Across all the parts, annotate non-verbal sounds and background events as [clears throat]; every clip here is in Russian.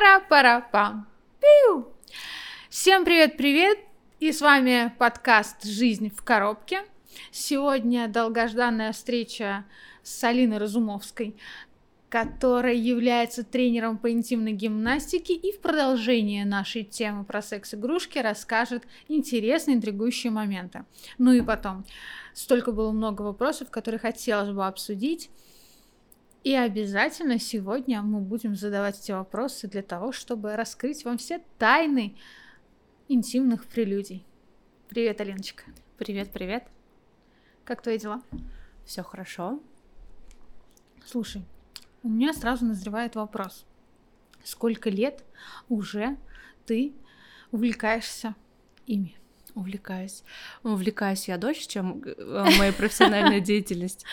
Пара-пара-пам. Пиу. Всем привет-привет! И с вами подкаст «Жизнь в коробке». Сегодня долгожданная встреча с Алиной Разумовской, которая является тренером по интимной гимнастике и в продолжение нашей темы про секс-игрушки расскажет интересные, интригующие моменты. Ну и потом, столько было много вопросов, которые хотелось бы обсудить. И обязательно сегодня мы будем задавать эти вопросы для того, чтобы раскрыть вам все тайны интимных прелюдий. Привет, Алиночка. Привет, привет. Как твои дела? Все хорошо. Слушай, у меня сразу назревает вопрос. Сколько лет уже ты увлекаешься ими? Увлекаюсь. Увлекаюсь я дольше, чем э, моя профессиональная [laughs] деятельность.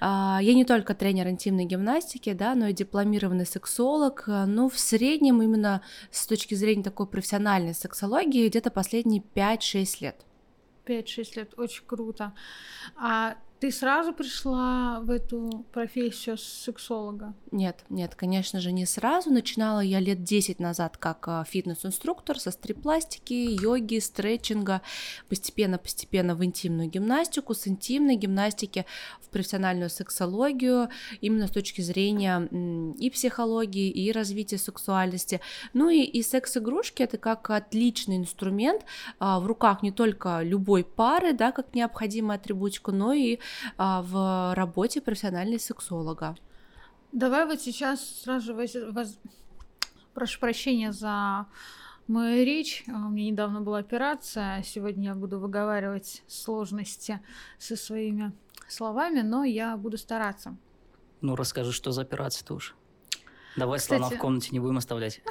А, я не только тренер интимной гимнастики, да, но и дипломированный сексолог. Ну, в среднем именно с точки зрения такой профессиональной сексологии где-то последние 5-6 лет. 5-6 лет, очень круто. А ты сразу пришла в эту профессию сексолога? Нет, нет, конечно же, не сразу. Начинала я лет 10 назад как а, фитнес-инструктор со стрип-пластики, йоги, стретчинга, постепенно-постепенно в интимную гимнастику, с интимной гимнастики в профессиональную сексологию, именно с точки зрения и психологии, и развития сексуальности. Ну и, и секс-игрушки это как отличный инструмент а, в руках не только любой пары, да, как необходимая атрибутика, но и в работе профессионального сексолога. Давай вот сейчас сразу же воз... Воз... прошу прощения за мою речь. А, у меня недавно была операция. Сегодня я буду выговаривать сложности со своими словами, но я буду стараться. Ну, расскажи, что за операция-то уж. Давай Кстати... слона в комнате не будем оставлять. [laughs]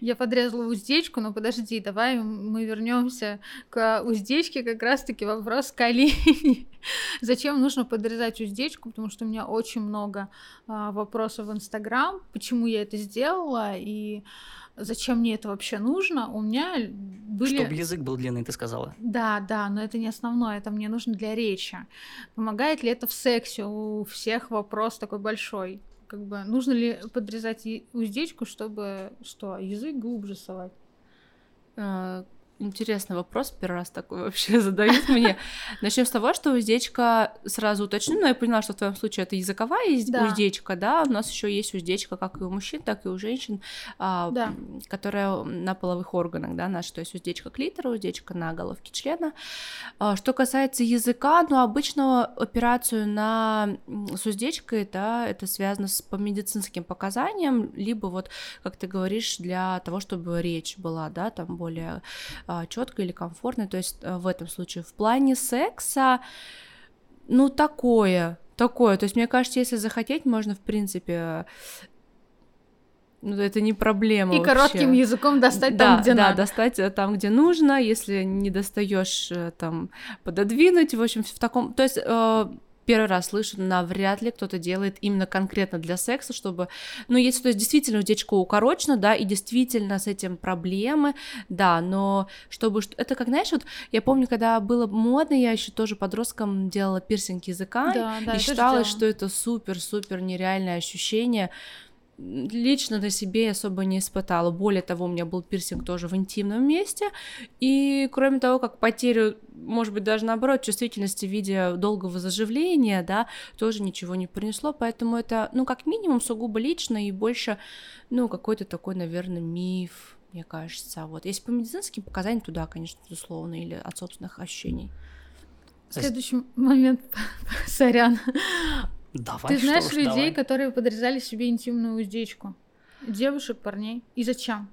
Я подрезала уздечку, но подожди, давай мы вернемся к уздечке, как раз-таки вопрос к Алине. [laughs] Зачем нужно подрезать уздечку? Потому что у меня очень много а, вопросов в Инстаграм, почему я это сделала и зачем мне это вообще нужно. У меня были... Чтобы язык был длинный, ты сказала. Да, да, но это не основное, это мне нужно для речи. Помогает ли это в сексе? У всех вопрос такой большой. Как бы нужно ли подрезать уздечку, чтобы что, язык глубже совать? Интересный вопрос, первый раз такой [laughs] вообще задают мне. [laughs] Начнем с того, что уздечка, сразу уточню, но я поняла, что в твоем случае это языковая да. уздечка, да, у нас еще есть уздечка как и у мужчин, так и у женщин, а, да. которая на половых органах, да, наша, то есть уздечка клитора, уздечка на головке члена. А, что касается языка, ну, обычно операцию на с уздечкой, да, это связано с по медицинским показаниям, либо вот, как ты говоришь, для того, чтобы речь была, да, там более четко или комфортно. То есть э, в этом случае в плане секса, ну такое, такое. То есть мне кажется, если захотеть, можно в принципе ну, это не проблема. И вообще. коротким языком достать да, там, где да, надо. Да, достать э, там, где нужно. Если не достаешь, э, там, пододвинуть. В общем, в таком. То есть первый раз слышу, навряд ли кто-то делает именно конкретно для секса, чтобы, ну, если то есть действительно уздечка укорочена, да, и действительно с этим проблемы, да, но чтобы, это как, знаешь, вот я помню, когда было модно, я еще тоже подростком делала пирсинг языка, да, да, и считалось, что это супер-супер нереальное ощущение, лично на себе особо не испытала. Более того, у меня был пирсинг тоже в интимном месте. И кроме того, как потерю, может быть, даже наоборот, чувствительности в виде долгого заживления, да, тоже ничего не принесло. Поэтому это, ну, как минимум, сугубо лично и больше, ну, какой-то такой, наверное, миф, мне кажется. Вот. Если по медицинским показаниям, то да, конечно, безусловно, или от собственных ощущений. Следующий момент, [laughs] сорян. Давай, Ты знаешь уж, людей, давай. которые подрезали себе интимную уздечку? Девушек, парней. И зачем?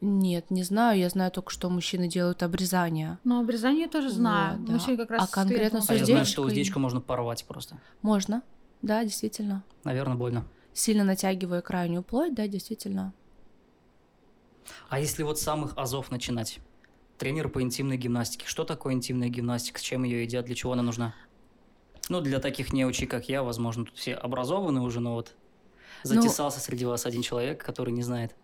Нет, не знаю. Я знаю только, что мужчины делают обрезание. Но обрезание я тоже знаю. Вот, да. Мужчины как раз А конкретно с А я знаю, уздечкой? что уздечку можно порвать просто. Можно. Да, действительно. Наверное, больно. Сильно натягивая крайнюю плоть, да, действительно. А если вот с самых азов начинать? Тренер по интимной гимнастике. Что такое интимная гимнастика? С чем ее едят? Для чего она нужна? Ну, для таких неучей, как я, возможно, тут все образованы уже, но вот затесался ну, среди вас один человек, который не знает.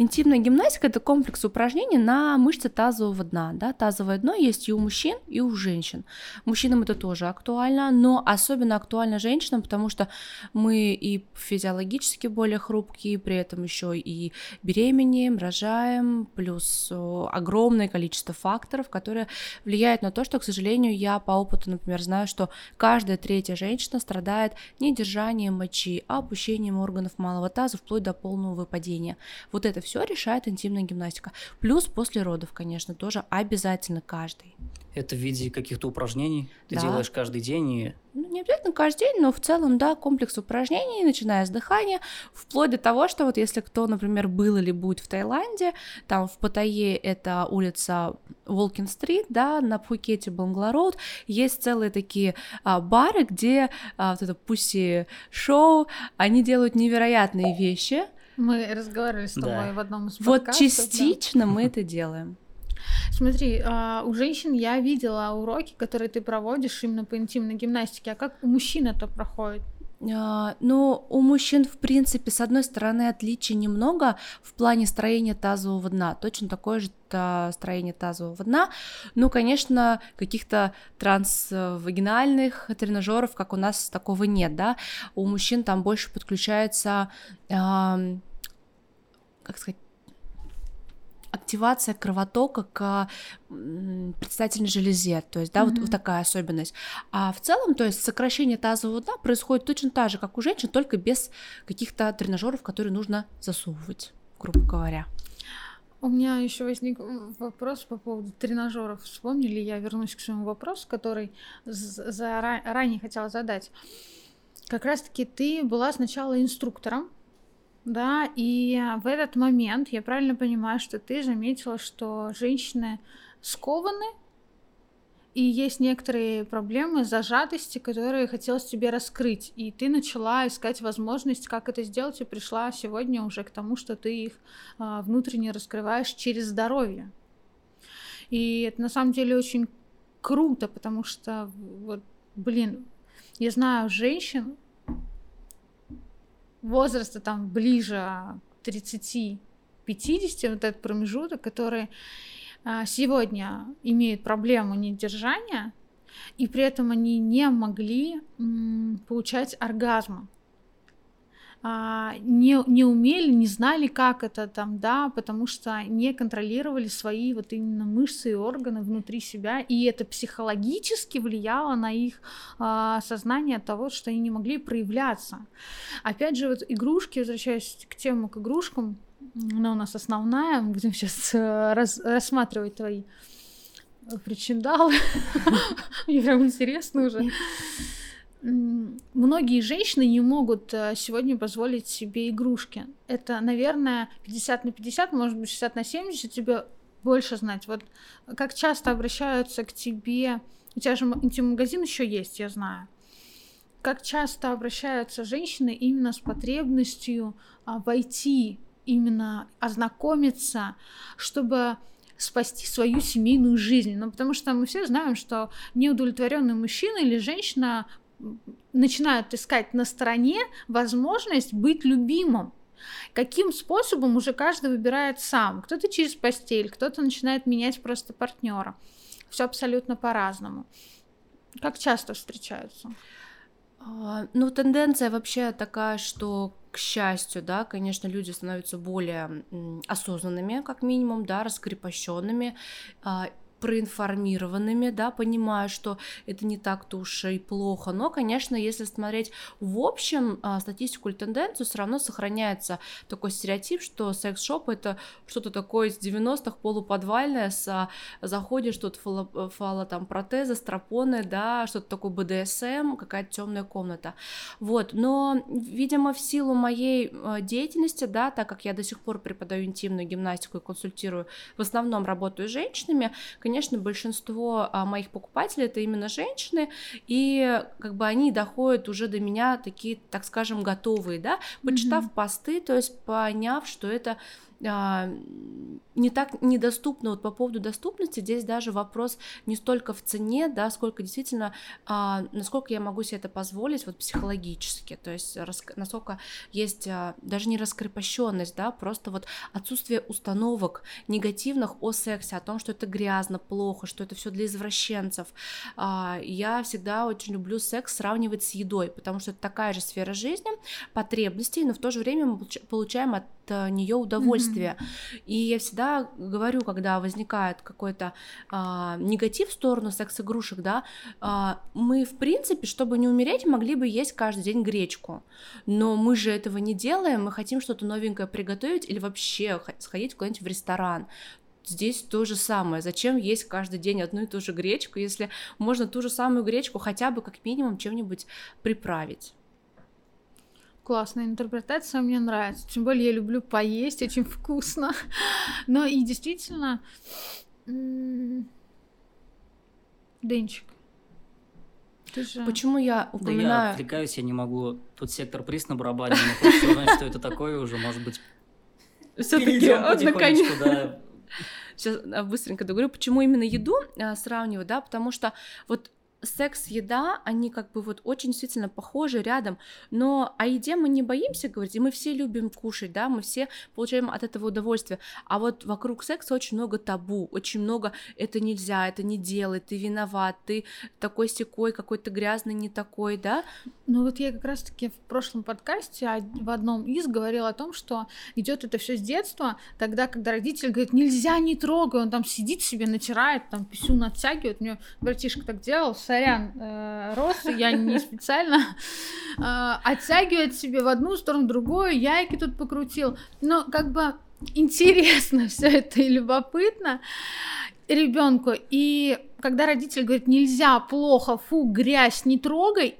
Интимная гимнастика это комплекс упражнений на мышцы тазового дна. Да? Тазовое дно есть и у мужчин, и у женщин. Мужчинам это тоже актуально, но особенно актуально женщинам, потому что мы и физиологически более хрупкие, при этом еще и беременеем, рожаем, плюс огромное количество факторов, которые влияют на то, что, к сожалению, я по опыту, например, знаю, что каждая третья женщина страдает недержанием мочи, опущением органов малого таза вплоть до полного выпадения. Вот это все решает интимная гимнастика. Плюс после родов, конечно, тоже обязательно каждый. Это в виде каких-то упражнений ты да. делаешь каждый день и ну, не обязательно каждый день, но в целом, да, комплекс упражнений, начиная с дыхания, вплоть до того, что вот если кто, например, был или будет в Таиланде, там в Паттайе это улица Волкин-стрит, да, на Пхукете Бангларод, есть целые такие а, бары, где а, вот это пусси-шоу, они делают невероятные вещи. Мы разговаривали с тобой да. в одном из подкастов. Вот частично да. мы это делаем. Смотри, а, у женщин я видела уроки, которые ты проводишь именно по интимной гимнастике, а как у мужчин это проходит? Uh, ну, у мужчин, в принципе, с одной стороны, отличий немного в плане строения тазового дна. Точно такое же строение тазового дна. Ну, конечно, каких-то трансвагинальных тренажеров, как у нас, такого нет, да. У мужчин там больше подключается, uh, как сказать, активация кровотока к предстательной железе, то есть, да, mm-hmm. вот, вот такая особенность. А в целом, то есть сокращение тазового дна происходит точно так же, как у женщин, только без каких-то тренажеров, которые нужно засовывать, грубо говоря. У меня еще возник вопрос по поводу тренажеров. Вспомнили, я вернусь к своему вопросу, который за, ранее хотела задать. Как раз-таки ты была сначала инструктором, да, и в этот момент я правильно понимаю, что ты заметила, что женщины скованы, и есть некоторые проблемы зажатости, которые хотелось тебе раскрыть. И ты начала искать возможность, как это сделать, и пришла сегодня уже к тому, что ты их а, внутренне раскрываешь через здоровье. И это на самом деле очень круто, потому что, вот, блин, я знаю женщин, возраста там ближе 30-50, вот этот промежуток, который а, сегодня имеют проблему недержания, и при этом они не могли получать оргазм а, не, не умели, не знали, как это там, да, потому что не контролировали свои вот именно мышцы и органы внутри себя, и это психологически влияло на их а, сознание от того, что они не могли проявляться. Опять же, вот игрушки, возвращаясь к тему к игрушкам, она у нас основная, мы будем сейчас э, раз, рассматривать твои причиндалы. [laughs] Мне прям интересно уже многие женщины не могут э, сегодня позволить себе игрушки. Это, наверное, 50 на 50, может быть, 60 на 70, тебе больше знать. Вот как часто обращаются к тебе, у тебя же интим-магазин еще есть, я знаю. Как часто обращаются женщины именно с потребностью а, войти, именно ознакомиться, чтобы спасти свою семейную жизнь. Ну, потому что мы все знаем, что неудовлетворенный мужчина или женщина начинают искать на стороне возможность быть любимым. Каким способом уже каждый выбирает сам. Кто-то через постель, кто-то начинает менять просто партнера. Все абсолютно по-разному. Как часто встречаются? А, ну, тенденция вообще такая, что к счастью, да, конечно, люди становятся более осознанными, как минимум, да, раскрепощенными, а, проинформированными, да, понимая, что это не так-то уж и плохо. Но, конечно, если смотреть в общем а, статистику или тенденцию, все равно сохраняется такой стереотип, что секс-шоп это что-то такое из 90-х полуподвальное, с, а, заходишь, тут фало, фало там протезы, стропоны, да, что-то такое БДСМ, какая-то темная комната. Вот, но, видимо, в силу моей а, деятельности, да, так как я до сих пор преподаю интимную гимнастику и консультирую, в основном работаю с женщинами, конечно, большинство а, моих покупателей это именно женщины, и как бы они доходят уже до меня такие, так скажем, готовые, да, почитав mm-hmm. посты, то есть поняв, что это не так недоступно. Вот по поводу доступности здесь даже вопрос не столько в цене, да, сколько действительно, а, насколько я могу себе это позволить вот психологически, то есть рас, насколько есть а, даже не раскрепощенность, да, просто вот отсутствие установок негативных о сексе, о том, что это грязно, плохо, что это все для извращенцев. А, я всегда очень люблю секс сравнивать с едой, потому что это такая же сфера жизни, потребностей, но в то же время мы получаем от нее удовольствие. Mm-hmm. И я всегда говорю, когда возникает какой-то а, негатив в сторону секс-игрушек, да, а, мы, в принципе, чтобы не умереть, могли бы есть каждый день гречку. Но мы же этого не делаем, мы хотим что-то новенькое приготовить или вообще сходить куда-нибудь в ресторан. Здесь то же самое. Зачем есть каждый день одну и ту же гречку, если можно ту же самую гречку хотя бы как минимум чем-нибудь приправить? Классная интерпретация, мне нравится. Тем более я люблю поесть, очень вкусно. [laughs] Но и действительно, Денчик, же... Почему я упоминаю... Да я отвлекаюсь, я не могу. Тут сектор приз на барабане, но хочется узнать, что это такое уже, может быть, все-таки наконец. Да. Сейчас а, быстренько договорю, почему именно еду а, сравниваю, да, потому что вот секс, еда, они как бы вот очень действительно похожи рядом, но о еде мы не боимся говорить, и мы все любим кушать, да, мы все получаем от этого удовольствие, а вот вокруг секса очень много табу, очень много это нельзя, это не делай, ты виноват, ты такой секой, какой-то грязный, не такой, да? Ну вот я как раз-таки в прошлом подкасте в одном из говорила о том, что идет это все с детства, тогда, когда родитель говорит, нельзя, не трогай, он там сидит себе, натирает, там писюн оттягивает, мне братишка так делал, сорян, э, рос, я не [laughs] специально, э, оттягивает себе в одну сторону, в другую, яйки тут покрутил. Но как бы интересно [laughs] все это и любопытно ребенку. И когда родитель говорит, нельзя, плохо, фу, грязь, не трогай,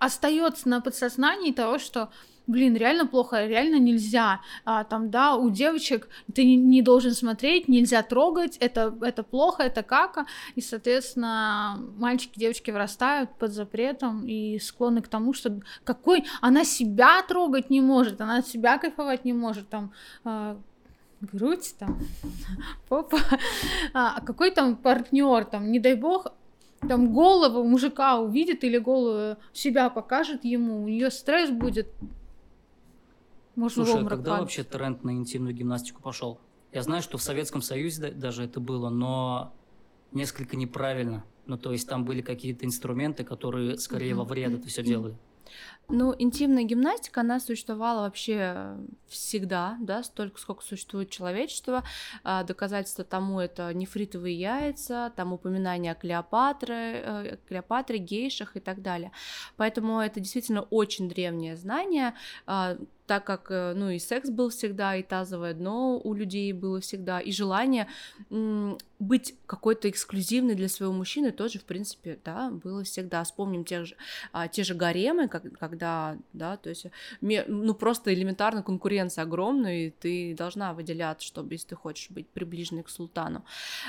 остается на подсознании того, что блин, реально плохо, реально нельзя. А, там, да, у девочек ты не, не должен смотреть, нельзя трогать, это, это плохо, это кака. И, соответственно, мальчики, девочки вырастают под запретом и склонны к тому, что какой она себя трогать не может, она себя кайфовать не может, там, э, грудь, там, [laughs] попа, а, а какой там партнер, там, не дай бог, там голову мужика увидит или голову себя покажет ему, у нее стресс будет, можно Слушай, а когда вообще тренд на интимную гимнастику пошел? Я знаю, что в Советском Союзе даже это было, но несколько неправильно. Ну, то есть там были какие-то инструменты, которые скорее во вред это все делали. Ну, интимная гимнастика, она существовала вообще всегда, да, столько, сколько существует человечество. А, доказательство тому это нефритовые яйца, там упоминание о Клеопатре, э, Клеопатре, гейшах и так далее. Поэтому это действительно очень древнее знание. Так как, э, ну, и секс был всегда, и тазовое дно у людей было всегда, и желание быть какой-то эксклюзивной для своего мужчины тоже, в принципе, да, было всегда. Вспомним тех же, а, те же гаремы, как, когда, да, то есть, ну, просто элементарно конкуренция огромная, и ты должна выделяться, чтобы, если ты хочешь быть приближенной к султану.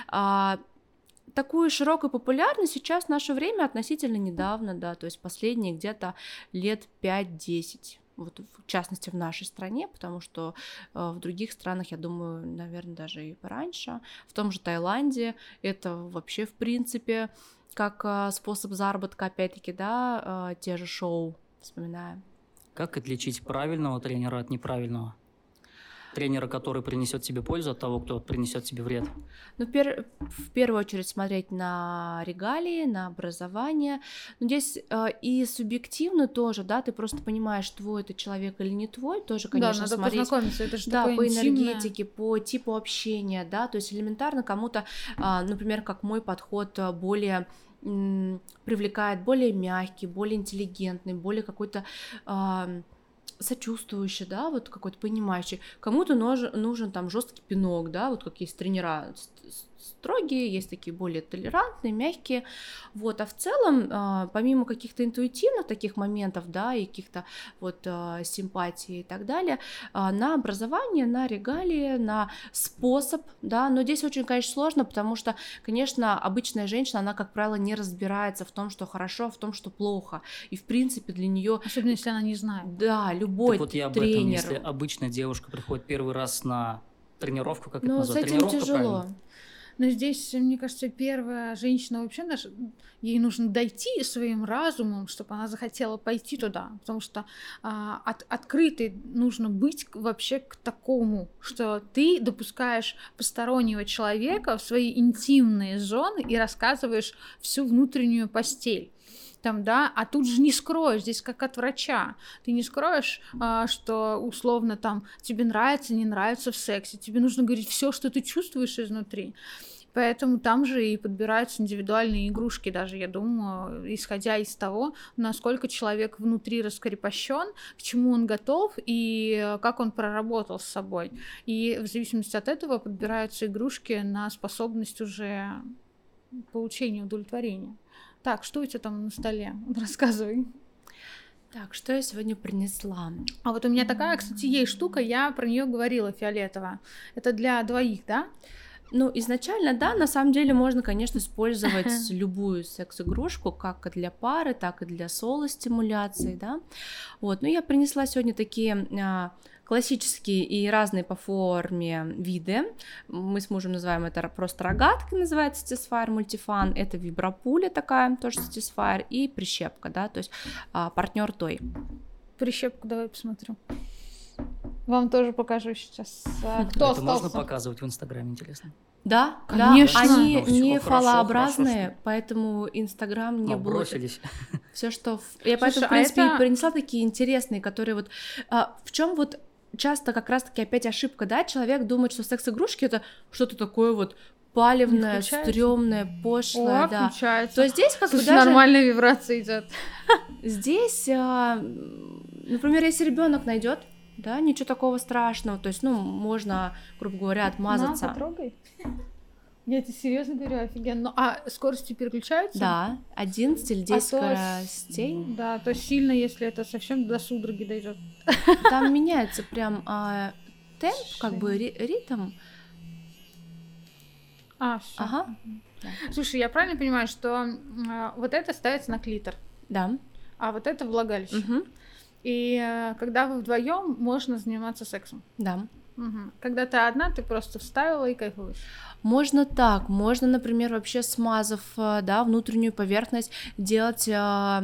А, такую широкую популярность сейчас в наше время относительно недавно, да, то есть последние где-то лет 5-10 вот в частности в нашей стране, потому что э, в других странах, я думаю, наверное, даже и пораньше, в том же Таиланде это вообще в принципе как э, способ заработка, опять-таки, да, э, те же шоу вспоминаем. Как отличить правильного тренера от неправильного? Тренера, который принесет тебе пользу от того, кто принесет тебе вред? Ну, пер... в первую очередь смотреть на регалии, на образование. Но здесь э, и субъективно тоже, да, ты просто понимаешь, твой это человек или не твой, тоже, конечно, да, надо смотреть. познакомиться, это же Да, по интимное. энергетике, по типу общения, да, то есть элементарно кому-то, э, например, как мой подход э, более привлекает более мягкий, более интеллигентный, более какой-то э, сочувствующий, да, вот какой-то понимающий. Кому-то нужен, нужен там жесткий пинок, да, вот как есть тренера строгие, есть такие более толерантные, мягкие, вот, а в целом, а, помимо каких-то интуитивных таких моментов, да, и каких-то вот а, симпатий и так далее, а, на образование, на регалии, на способ, да, но здесь очень, конечно, сложно, потому что, конечно, обычная женщина, она, как правило, не разбирается в том, что хорошо, в том, что плохо, и, в принципе, для нее... Особенно, если она не знает. Да, любой так вот я об тренер... этом, если обычная девушка приходит первый раз на тренировку, как ну, это назвать? с этим тяжело. Правильно. Но здесь, мне кажется, первая женщина вообще наша, ей нужно дойти своим разумом, чтобы она захотела пойти туда, потому что а, от, открытой нужно быть вообще к такому, что ты допускаешь постороннего человека в свои интимные зоны и рассказываешь всю внутреннюю постель там, да, а тут же не скроешь, здесь как от врача, ты не скроешь, а, что условно там тебе нравится, не нравится в сексе, тебе нужно говорить все, что ты чувствуешь изнутри. Поэтому там же и подбираются индивидуальные игрушки, даже, я думаю, исходя из того, насколько человек внутри раскрепощен, к чему он готов и как он проработал с собой. И в зависимости от этого подбираются игрушки на способность уже получения удовлетворения. Так, что у тебя там на столе? [laughs] Рассказывай. Так, что я сегодня принесла? А вот у меня такая, кстати, есть штука, я про нее говорила фиолетовая. Это для двоих, да? Ну, изначально, да, на самом деле можно, конечно, использовать любую секс-игрушку, как для пары, так и для соло-стимуляции, да. Вот, но я принесла сегодня такие а, классические и разные по форме виды. Мы с мужем называем это просто рогатка, называется Satisfyer мультифан. Это вибропуля такая, тоже Satisfyer, и прищепка, да, то есть а, партнер той. Прищепку давай посмотрю. Вам тоже покажу сейчас. А, кто Это можно показывать в Инстаграме, интересно? Да, конечно. Да, они ну, не хорошо, фалообразные, хорошо, поэтому Инстаграм не был. Все, что я Слушай, поэтому в принципе а это... принесла такие интересные, которые вот а, в чем вот часто как раз-таки опять ошибка, да, человек думает, что секс-игрушки это что-то такое вот палевное, стрёмное, пошлое, О, да. Включается. То здесь как Слушай, бы даже... нормальная вибрация идет. [laughs] Здесь, а, например, если ребенок найдет, да, ничего такого страшного, то есть, ну, можно, грубо говоря, отмазаться. На, потрогай. Я тебе серьезно говорю, офигенно. А скорости переключаются? Да, 11 или 10 а скоростей. Да, то сильно, если это совсем до судороги дойдет. Там меняется прям а, темп, как бы ритм. А, все. Ага. Да. Слушай, я правильно понимаю, что а, вот это ставится на клитор? Да. А вот это влагалище. Угу. И а, когда вы вдвоем, можно заниматься сексом. Да. Угу. Когда ты одна, ты просто вставила и кайфуешь. Можно так, можно, например, вообще смазав, э, да, внутреннюю поверхность, делать э,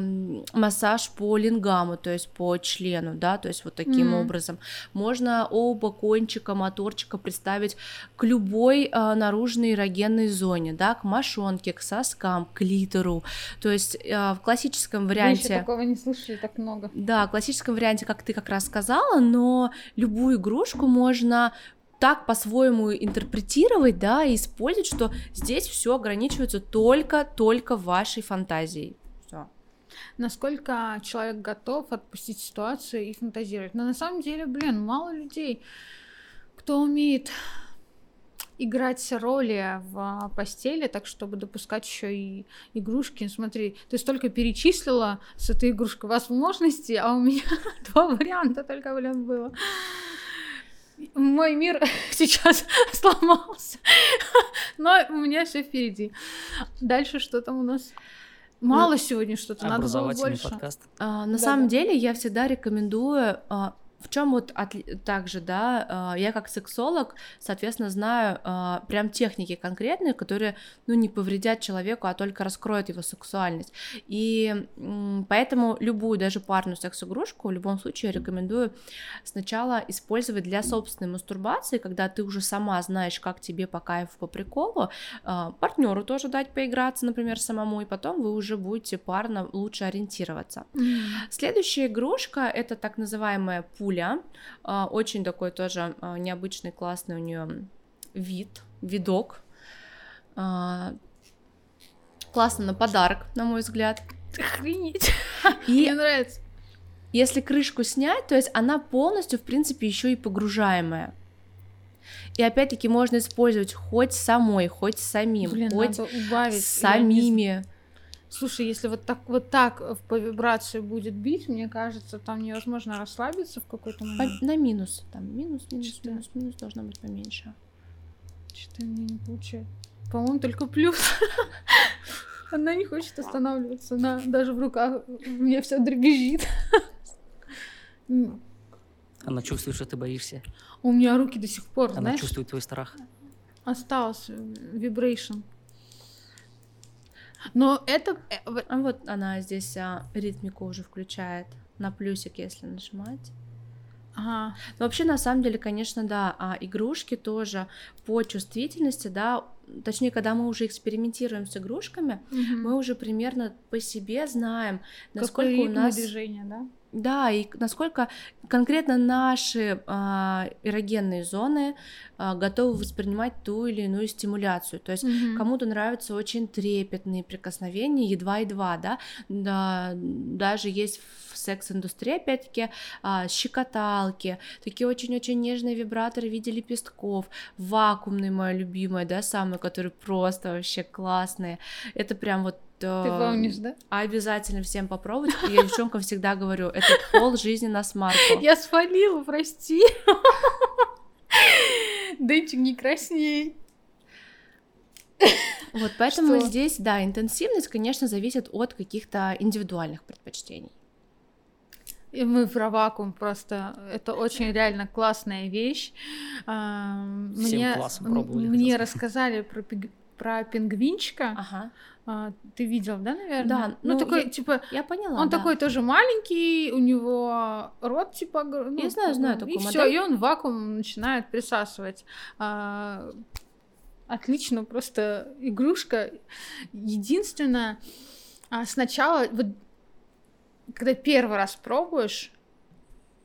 массаж по лингаму, то есть по члену, да, то есть вот таким mm-hmm. образом. Можно оба кончика моторчика представить к любой э, наружной эрогенной зоне, да, к мошонке, к соскам, к литеру, то есть э, в классическом варианте... Вы еще такого не слышали так много. Да, в классическом варианте, как ты как раз сказала, но любую игрушку можно так по-своему интерпретировать, да, и использовать, что здесь все ограничивается только-только вашей фантазией. Все. Насколько человек готов отпустить ситуацию и фантазировать. Но на самом деле, блин, мало людей, кто умеет играть роли в постели, так чтобы допускать еще и игрушки. Смотри, ты столько перечислила с этой игрушкой возможностей, а у меня [laughs] два варианта только, блин, было мой мир [laughs] сейчас [laughs] сломался, но у меня все впереди. Дальше что там у нас? Мало ну, сегодня что-то, надо было больше. подкаст. А, на да, самом да. деле я всегда рекомендую а, в чем вот от, также, да, э, я как сексолог, соответственно, знаю э, прям техники конкретные, которые, ну, не повредят человеку, а только раскроют его сексуальность. И поэтому любую, даже парную секс-игрушку, в любом случае рекомендую сначала использовать для собственной мастурбации, когда ты уже сама знаешь, как тебе по кайфу, по приколу, э, партнеру тоже дать поиграться, например, самому, и потом вы уже будете парно лучше ориентироваться. Mm-hmm. Следующая игрушка это так называемая пуля Юля. А, очень такой тоже а, необычный, классный у нее вид, видок. А, классно на подарок, на мой взгляд. Охренеть. И Мне нравится. Если крышку снять, то есть она полностью, в принципе, еще и погружаемая. И опять-таки можно использовать хоть самой, хоть самим, Блин, хоть убавить. самими. Слушай, если вот так вот так по вибрации будет бить, мне кажется, там невозможно расслабиться в какой-то момент. По, на минус, там минус, минус, Что? минус, минус должно быть поменьше. Что-то мне не получается. По-моему, только плюс. [laughs] Она не хочет останавливаться, она даже в руках у меня все дребезжит. Она чувствует, что ты боишься. У меня руки до сих пор, Она знаешь, чувствует твой страх. остался вибрейшн. Но это... э, А вот она здесь а, ритмику уже включает на плюсик, если нажимать. Ага. Но вообще, на самом деле, конечно, да, а игрушки тоже по чувствительности, да, точнее, когда мы уже экспериментируем с игрушками, Мгм. мы уже примерно по себе знаем, насколько Какой у нас... движения, да? Да, и насколько конкретно наши а, эрогенные зоны а, готовы воспринимать ту или иную стимуляцию. То есть Мгм. Кому-то нравятся очень трепетные прикосновения, едва-едва, да, да, даже есть в секс-индустрии, опять-таки, а, щекоталки, такие очень-очень нежные вибраторы в виде лепестков, вакуумные, моя любимая, да, самые, которые просто вообще классные, это прям вот Ты помнишь, да? Обязательно всем попробовать. Я девчонкам всегда говорю, это пол жизни на смарку. [laughs] Я свалила, прости. Дэнчик, не красней. Вот поэтому Что? здесь, да, интенсивность, конечно, зависит от каких-то индивидуальных предпочтений. И мы про вакуум просто. Это очень реально классная вещь. А, Всем Мне, классом пробовали, мне рассказали про, пиг- про пингвинчика. Ага. А, Ты видел, да, наверное? Да, Ну, ну, такой, я- типа, Я поняла. он да. такой тоже маленький, у него рот, типа, ну, Я знаю, знаю такую И все, и он вакуум начинает присасывать. А, Отлично, просто игрушка. Единственное, а, сначала, вот, когда первый раз пробуешь,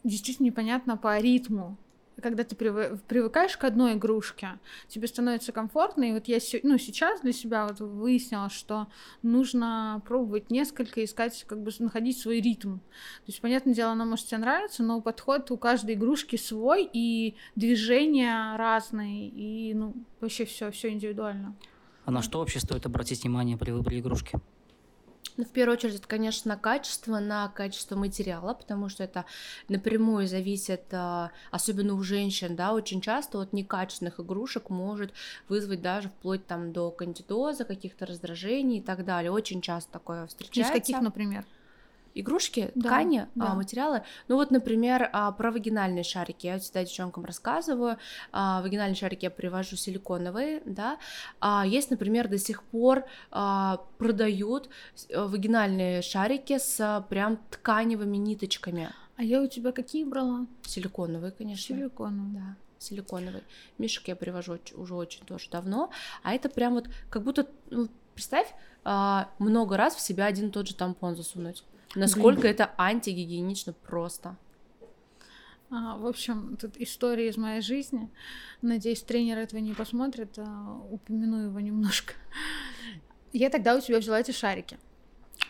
действительно непонятно по ритму. Когда ты привы- привыкаешь к одной игрушке, тебе становится комфортно. И вот я ну, сейчас для себя вот выяснила, что нужно пробовать несколько, искать, как бы находить свой ритм. То есть, понятное дело, она может тебе нравиться, но подход у каждой игрушки свой, и движения разные, и ну, вообще все, все индивидуально. А на что вообще стоит обратить внимание при выборе игрушки? Ну, в первую очередь, это, конечно, качество, на качество материала, потому что это напрямую зависит, а, особенно у женщин, да, очень часто от некачественных игрушек может вызвать даже вплоть там до кандидоза, каких-то раздражений и так далее. Очень часто такое Из встречается. каких, например? Игрушки, Да, ткани, да. а, материалы. Ну вот, например, а, про вагинальные шарики. Я всегда девчонкам рассказываю. А, Вагинальные шарики я привожу силиконовые, да. А есть, например, до сих пор а, продают э, вагинальные шарики с а, прям тканевыми ниточками. А я у тебя какие брала? Силиконовые, конечно. Силиконовые. Да, силиконовый. Мишек я привожу уже очень тоже давно. А это прям вот как будто, ну, представь, а, много раз в себя один и тот же тампон засунуть. Насколько это антигигиенично просто. А, в общем, тут история из моей жизни. Надеюсь, тренер этого не посмотрит, а, упомяну его немножко. Я тогда у тебя взяла эти шарики.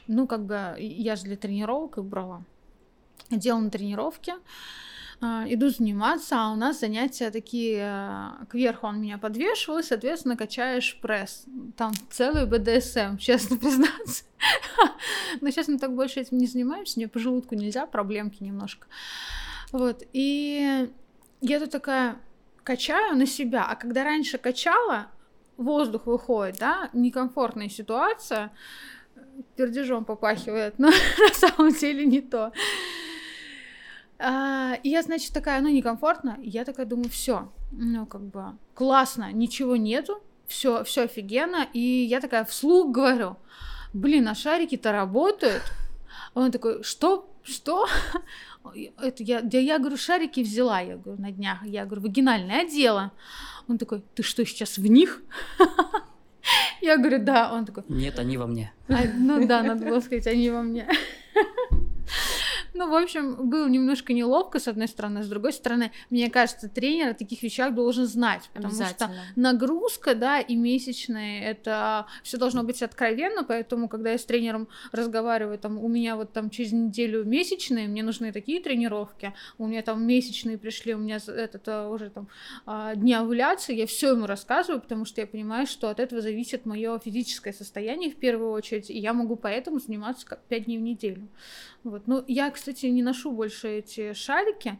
Ну, как бы, я же для тренировок их брала. Делала на тренировке, иду заниматься, а у нас занятия такие, а, кверху он меня подвешивал, и, соответственно, качаешь пресс. Там целый БДСМ, [laughs] честно признаться. Но сейчас мы так больше этим не занимаемся, мне по желудку нельзя, проблемки немножко. Вот, и я тут такая качаю на себя, а когда раньше качала, воздух выходит, да, некомфортная ситуация, пердежом попахивает, но [laughs] на самом деле не то. А, и я, значит, такая, ну, некомфортно, и я такая думаю, все, ну, как бы, классно, ничего нету, все, все офигенно, и я такая вслух говорю, блин, а шарики-то работают? Он такой, что, что? Это я, да я говорю, шарики взяла, я говорю, на днях, я говорю, вагинальное отдела. Он такой, ты что, сейчас в них? Я говорю, да. Он такой, Нет, они во мне. «А, ну да, надо было сказать, они во мне. Ну, в общем, было немножко неловко, с одной стороны, с другой стороны, мне кажется, тренер о таких вещах должен знать, потому что нагрузка, да, и месячные, это все должно быть откровенно, поэтому, когда я с тренером разговариваю, там, у меня вот там через неделю месячные, мне нужны такие тренировки, у меня там месячные пришли, у меня этот а, уже там а, дни овуляции, я все ему рассказываю, потому что я понимаю, что от этого зависит мое физическое состояние в первую очередь, и я могу поэтому заниматься как 5 дней в неделю. Вот. Ну, я, кстати, не ношу больше эти шарики.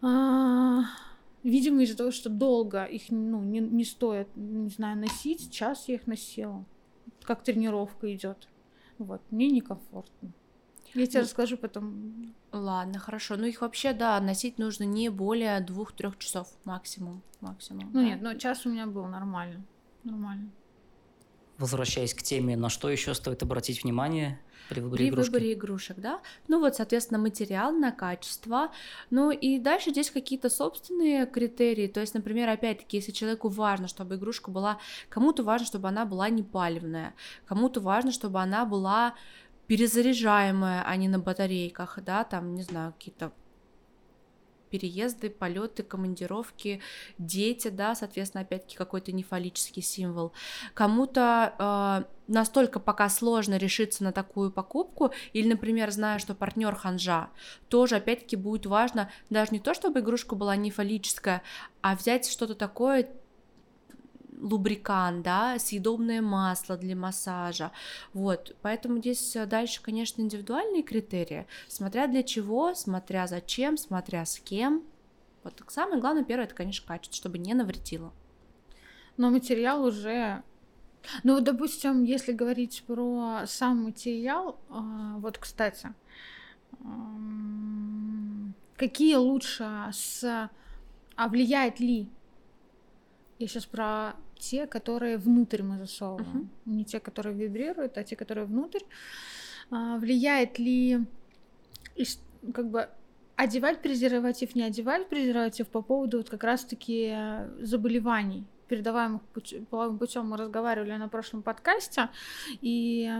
А, Видимо, из-за того, что долго их ну, не, не стоит, не знаю, носить, час я их носила. Как тренировка идет. Вот, мне некомфортно. Я тебе ну, расскажу потом. Ладно, хорошо. Ну их вообще, да, носить нужно не более двух-трех часов максимум. максимум ну да. нет, но час у меня был нормально. Нормально. Возвращаясь к теме, на что еще стоит обратить внимание при выборе При игрушки? выборе игрушек, да. Ну вот, соответственно, материал, на качество. Ну и дальше здесь какие-то собственные критерии. То есть, например, опять-таки, если человеку важно, чтобы игрушка была... Кому-то важно, чтобы она была не палевная, кому-то важно, чтобы она была перезаряжаемая, а не на батарейках, да, там, не знаю, какие-то переезды, полеты, командировки, дети, да, соответственно, опять-таки какой-то нефалический символ. Кому-то э, настолько пока сложно решиться на такую покупку, или, например, зная, что партнер ханжа, тоже опять-таки будет важно даже не то, чтобы игрушка была нефалическая, а взять что-то такое лубрикант, да, съедобное масло для массажа, вот, поэтому здесь дальше, конечно, индивидуальные критерии, смотря для чего, смотря зачем, смотря с кем, вот самое главное, первое, это, конечно, качество, чтобы не навредило. Но материал уже ну, допустим, если говорить про сам материал, а, вот, кстати, какие лучше с... А влияет ли? Я сейчас про те, которые внутрь мы засовываем. Uh-huh. Не те, которые вибрируют, а те, которые внутрь. А, влияет ли как бы одевать презерватив, не одевать презерватив по поводу вот как раз-таки заболеваний, передаваемых половым путем. Мы разговаривали на прошлом подкасте, и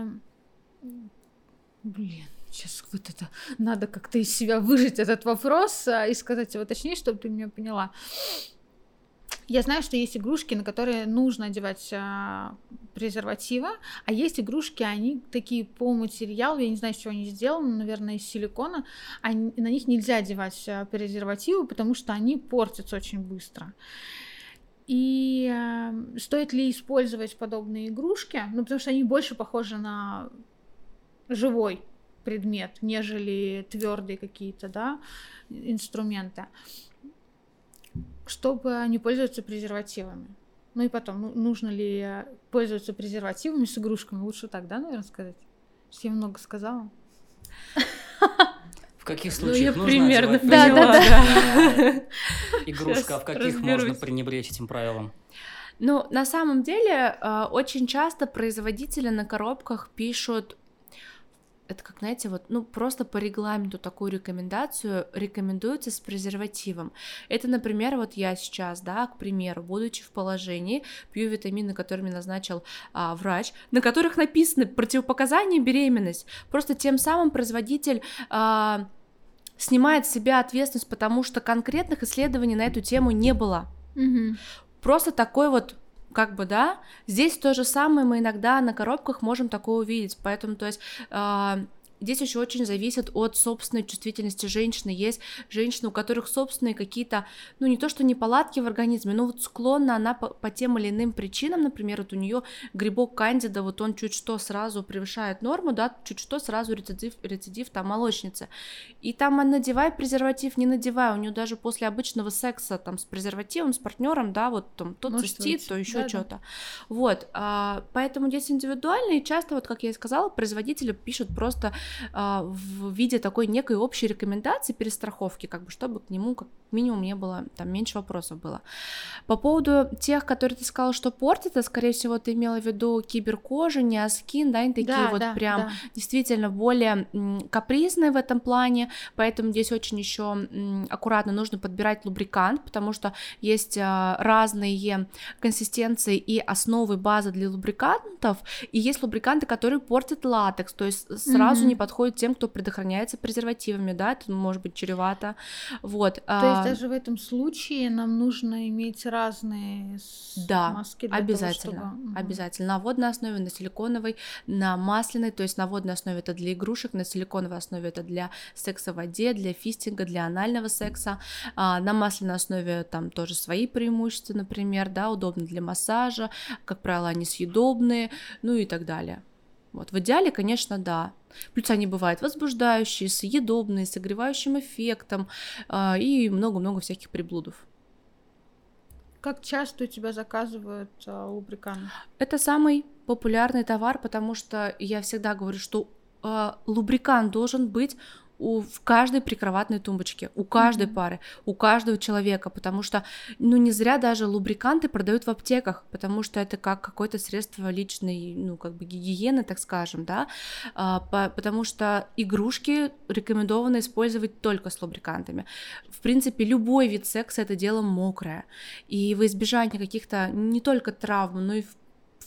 блин, сейчас вот это надо как-то из себя выжить этот вопрос а, и сказать его точнее, чтобы ты меня поняла. Я знаю, что есть игрушки, на которые нужно одевать а, презервативы, а есть игрушки, они такие по материалу, я не знаю, с чего они сделаны, наверное, из силикона, они, на них нельзя одевать а, презервативы, потому что они портятся очень быстро. И э, стоит ли использовать подобные игрушки? Ну, потому что они больше похожи на живой предмет, нежели твердые какие-то, да, инструменты чтобы не пользоваться презервативами. Ну и потом, ну, нужно ли пользоваться презервативами с игрушками? Лучше так, да, наверное, сказать? Что я много сказала. В каких случаях ну, я нужно примерно да, да, да. [laughs] игрушка, а в каких разберусь. можно пренебречь этим правилом? Ну, на самом деле, э, очень часто производители на коробках пишут это как, знаете, вот, ну, просто по регламенту такую рекомендацию рекомендуется с презервативом. Это, например, вот я сейчас, да, к примеру, будучи в положении, пью витамины, которые мне назначил а, врач, на которых написаны противопоказания беременность. Просто тем самым производитель а, снимает с себя ответственность, потому что конкретных исследований на эту тему не было. Угу. Просто такой вот как бы, да, здесь то же самое мы иногда на коробках можем такое увидеть, поэтому, то есть, э, Здесь еще очень зависит от собственной чувствительности женщины. Есть женщины, у которых собственные какие-то, ну не то что неполадки в организме, но вот склонна она по, по тем или иным причинам, например, вот у нее грибок кандида, вот он чуть что сразу превышает норму, да, чуть что сразу рецидив, рецидив там молочницы. И там надевай презерватив, не надевай, у нее даже после обычного секса там с презервативом, с партнером, да, вот там то Может цистит, быть. то еще да, что-то. Да. Вот, а, поэтому здесь индивидуально и часто, вот как я и сказала, производители пишут просто а, в виде такой некой общей рекомендации перестраховки, как бы, чтобы к нему как минимум не было, там, меньше вопросов было. По поводу тех, которые ты сказала, что портят, это, скорее всего, ты имела в виду киберкожа, неоскин, да, они такие да, вот да, прям да. действительно более капризные в этом плане, поэтому здесь очень еще аккуратно нужно подбирать лубрикант, потому что есть а, разные консистенции и основы базы для лубрикантов, и есть лубриканты, которые портят латекс, то есть сразу mm-hmm. не подходит тем, кто предохраняется презервативами, да, это может быть чревато, вот. То а, есть даже в этом случае нам нужно иметь разные да, маски для обязательно, того, чтобы... обязательно. На водной основе, на силиконовой, на масляной, то есть на водной основе это для игрушек, на силиконовой основе это для секса в воде, для фистинга, для анального секса, а на масляной основе там тоже свои преимущества, например, да, удобно для массажа, как правило, они съедобные, ну и так далее. Вот. В идеале, конечно, да. Плюс они бывают возбуждающие, съедобные, с согревающим эффектом э, и много-много всяких приблудов. Как часто у тебя заказывают э, лубрикант? Это самый популярный товар, потому что я всегда говорю, что э, лубрикант должен быть у, в каждой прикроватной тумбочке, у каждой mm-hmm. пары, у каждого человека, потому что, ну, не зря даже лубриканты продают в аптеках, потому что это как какое-то средство личной, ну, как бы гигиены, так скажем, да, а, по, потому что игрушки рекомендовано использовать только с лубрикантами. В принципе, любой вид секса это дело мокрое, и во избежание каких-то не только травм, но и в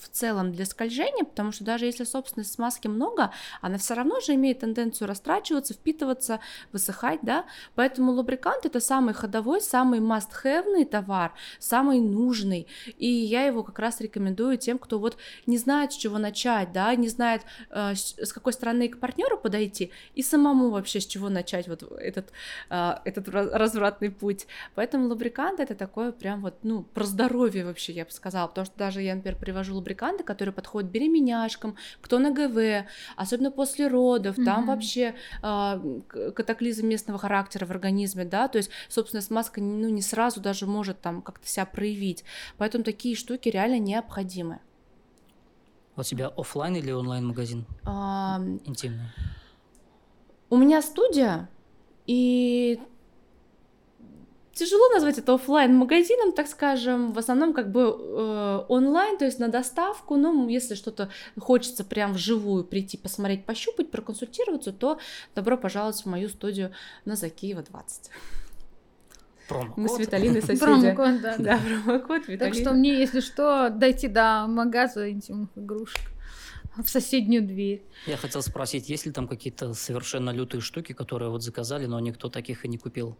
в целом для скольжения, потому что даже если собственной смазки много, она все равно же имеет тенденцию растрачиваться, впитываться, высыхать, да, поэтому лубрикант это самый ходовой, самый must-have товар, самый нужный, и я его как раз рекомендую тем, кто вот не знает, с чего начать, да, не знает, э, с какой стороны к партнеру подойти, и самому вообще с чего начать вот этот, э, этот развратный путь, поэтому лубрикант это такое прям вот, ну, про здоровье вообще, я бы сказала, потому что даже я, например, привожу лубрикант лубриканты, которые подходят беременяшкам, кто на ГВ, особенно после родов, mm-hmm. там вообще э, катаклизм местного характера в организме, да, то есть, собственно, смазка ну, не сразу даже может там как-то себя проявить, поэтому такие штуки реально необходимы. У тебя офлайн или онлайн магазин? А, Интимный. У меня студия, и тяжело назвать это офлайн магазином, так скажем, в основном как бы э, онлайн, то есть на доставку, но если что-то хочется прям вживую прийти, посмотреть, пощупать, проконсультироваться, то добро пожаловать в мою студию на Закиева 20. Промокод. Мы с Виталиной соседи. Промокод, да. Да, промокод Виталина. Так что мне, если что, дойти до магаза интимных игрушек в соседнюю дверь. Я хотел спросить, есть ли там какие-то совершенно лютые штуки, которые вот заказали, но никто таких и не купил?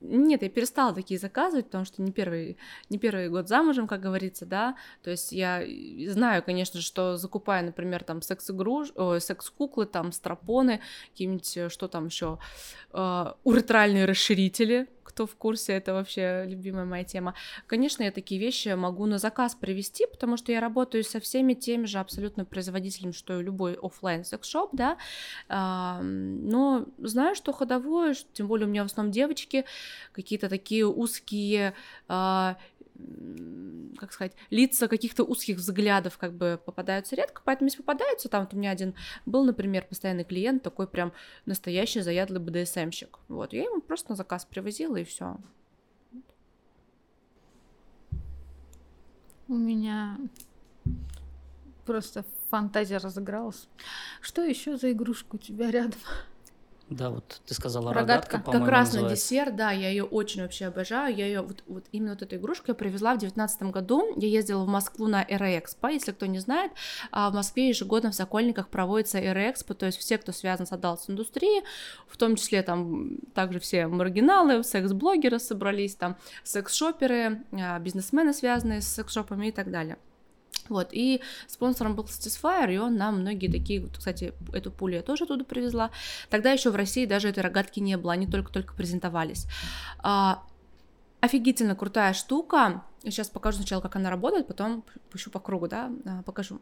Нет, я перестала такие заказывать, потому что не первый, не первый год замужем, как говорится, да. То есть я знаю, конечно, что закупая, например, там секс-игруш, секс-куклы, там стропоны, какие-нибудь, э, что там еще, э, уретральные расширители, кто в курсе, это вообще любимая моя тема. Конечно, я такие вещи могу на заказ привести, потому что я работаю со всеми теми же абсолютно производителями, что и любой офлайн секс-шоп, да, но знаю, что ходовое, тем более у меня в основном девочки, какие-то такие узкие а, как сказать, лица каких-то узких взглядов как бы попадаются редко, поэтому если попадаются, там вот у меня один был, например, постоянный клиент, такой прям настоящий заядлый БДСМщик, вот, я ему просто на заказ привозила и все. У меня просто фантазия разыгралась. Что еще за игрушка у тебя рядом? Да, вот ты сказала рогатка, рогатка как раз называется. на десерт, да, я ее очень вообще обожаю. Я ее вот, вот именно вот эту игрушку я привезла в девятнадцатом году. Я ездила в Москву на Эроэкспо, если кто не знает, а в Москве ежегодно в Сокольниках проводится Эроэкспо, то есть все, кто связан с адалс-индустрией, в том числе там также все маргиналы, секс-блогеры собрались, там секс-шоперы, а, бизнесмены, связанные с секс-шопами и так далее. Вот, и спонсором был Satisfyer, и он нам многие такие, кстати, эту пулю я тоже оттуда привезла. Тогда еще в России даже этой рогатки не было, они только-только презентовались. А, офигительно крутая штука, Сейчас покажу сначала, как она работает, потом пущу по кругу, да, а, покажу.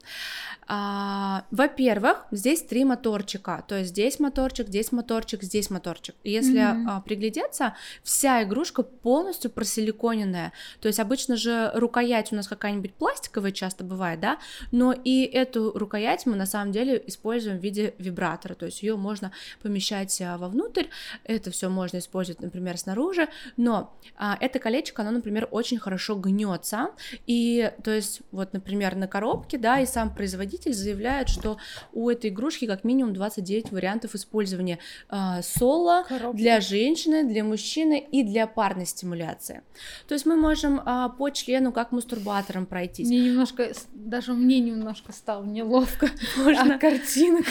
А, во-первых, здесь три моторчика, то есть здесь моторчик, здесь моторчик, здесь моторчик. Если mm-hmm. приглядеться, вся игрушка полностью просиликоненная, то есть обычно же рукоять у нас какая-нибудь пластиковая часто бывает, да, но и эту рукоять мы на самом деле используем в виде вибратора, то есть ее можно помещать а, вовнутрь, это все можно использовать, например, снаружи, но а, это колечко, оно, например, очень хорошо гнется гнется, и, то есть, вот, например, на коробке, да, и сам производитель заявляет, что у этой игрушки как минимум 29 вариантов использования э, соло Коробка. для женщины, для мужчины и для парной стимуляции. То есть мы можем э, по члену как мастурбатором пройтись. Мне немножко, даже мне немножко стало неловко Можно? от картинок.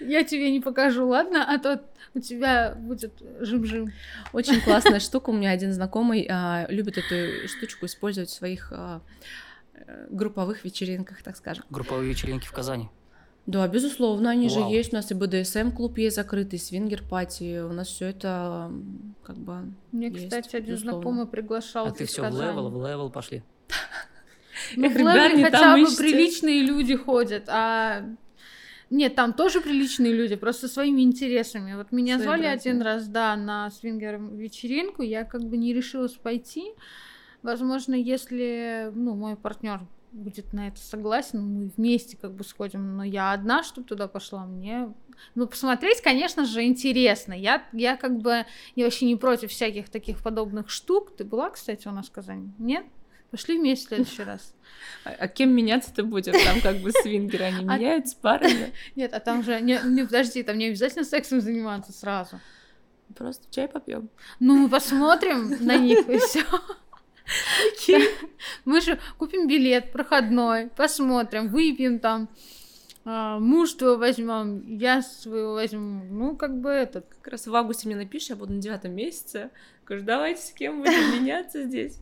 Я тебе не покажу, ладно? А то у тебя будет жим-жим. Очень классная штука. У меня один знакомый а, любит эту штучку использовать в своих а, э, групповых вечеринках, так скажем. Групповые вечеринки в Казани. Да, безусловно, они Вау. же есть. У нас и БДСМ-клуб есть закрытый, свингер-пати. У нас все это как бы. Мне, есть, кстати, один безусловно. знакомый приглашал. А ты все в левел, в Level пошли. Ну, в Level хотя бы приличные люди ходят, а нет, там тоже приличные люди, просто своими интересами. Вот меня Свои звали братья. один раз, да, на свингер вечеринку, я как бы не решилась пойти. Возможно, если, ну, мой партнер будет на это согласен, мы вместе как бы сходим, но я одна, чтобы туда пошла, мне... Ну, посмотреть, конечно же, интересно. Я, я как бы, я вообще не против всяких таких подобных штук. Ты была, кстати, у нас в Казани? Нет? Пошли вместе в следующий раз. А, а кем меняться-то будет? Там как бы свингеры, они а меняются парами? [laughs] Нет, а там же, не, не, подожди, там не обязательно сексом заниматься сразу. Просто чай попьем. Ну, мы посмотрим на них и все. [laughs] Мы же купим билет проходной, посмотрим, выпьем там. А, муж твой возьмем, я своего возьму. Ну, как бы этот. Как раз в августе мне напишешь, я буду на девятом месяце. Скажу, давайте с кем будем меняться здесь.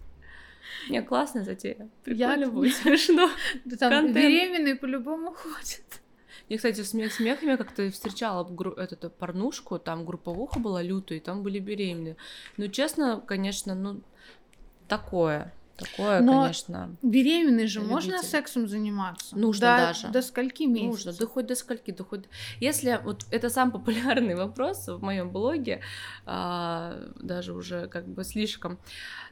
Не, классная затея. Прикольно я... будет, смешно. [laughs] Да там Контент. беременные по-любому ходят. Я, кстати, смех смехами я как-то встречала гру- эту порнушку, там групповуха была лютая, и там были беременные. Ну, честно, конечно, ну, такое. Такое, Но конечно. Беременной же любитель. можно сексом заниматься. Нужно до, даже. До скольки месяцев? Нужно, да хоть до скольки, да хоть. Если вот это сам популярный вопрос в моем блоге, а, даже уже как бы слишком.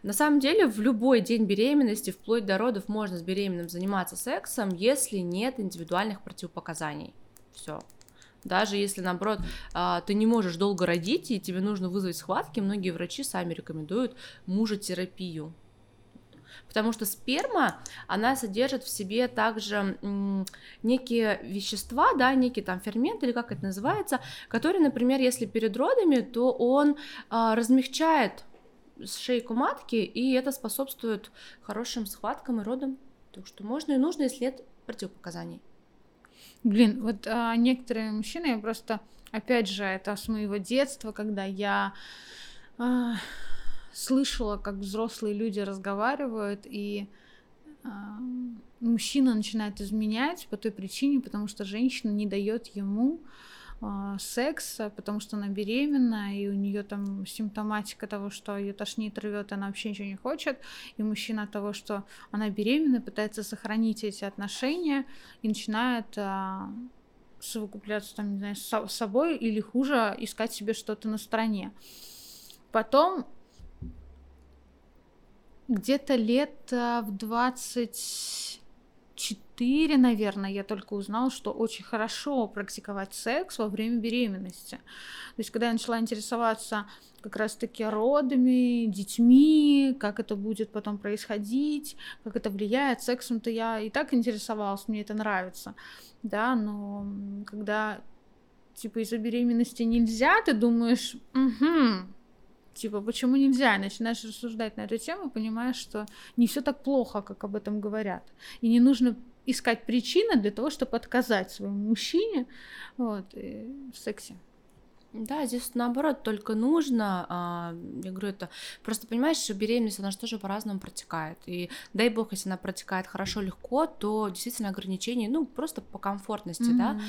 На самом деле в любой день беременности, вплоть до родов, можно с беременным заниматься сексом, если нет индивидуальных противопоказаний. Все. Даже если, наоборот, а, ты не можешь долго родить, и тебе нужно вызвать схватки, многие врачи сами рекомендуют мужетерапию. Потому что сперма, она содержит в себе также некие вещества, да, некий там фермент, или как это называется, который, например, если перед родами, то он а, размягчает шейку матки, и это способствует хорошим схваткам и родам. Так что можно и нужно, если нет противопоказаний. Блин, вот а, некоторые мужчины, я просто, опять же, это с моего детства, когда я а, слышала, как взрослые люди разговаривают, и а, мужчина начинает изменять по той причине, потому что женщина не дает ему а, секса, потому что она беременна, и у нее там симптоматика того, что ее тошнит, рвет, она вообще ничего не хочет, и мужчина от того, что она беременна, пытается сохранить эти отношения и начинает а, совокупляться там, не знаю, с собой или хуже, искать себе что-то на стороне. Потом где-то лет а, в 20 4, наверное, я только узнала, что очень хорошо практиковать секс во время беременности. То есть, когда я начала интересоваться как раз-таки родами, детьми, как это будет потом происходить, как это влияет, сексом-то я и так интересовалась, мне это нравится, да, но когда типа из-за беременности нельзя, ты думаешь, угу, типа, почему нельзя? И начинаешь рассуждать на эту тему, понимаешь, что не все так плохо, как об этом говорят. И не нужно искать причины для того, чтобы отказать своему мужчине вот, в сексе. Да, здесь наоборот только нужно, а, я говорю, это просто понимаешь, что беременность, она же тоже по-разному протекает, и дай бог, если она протекает хорошо, легко, то действительно ограничения, ну, просто по комфортности, mm-hmm. да,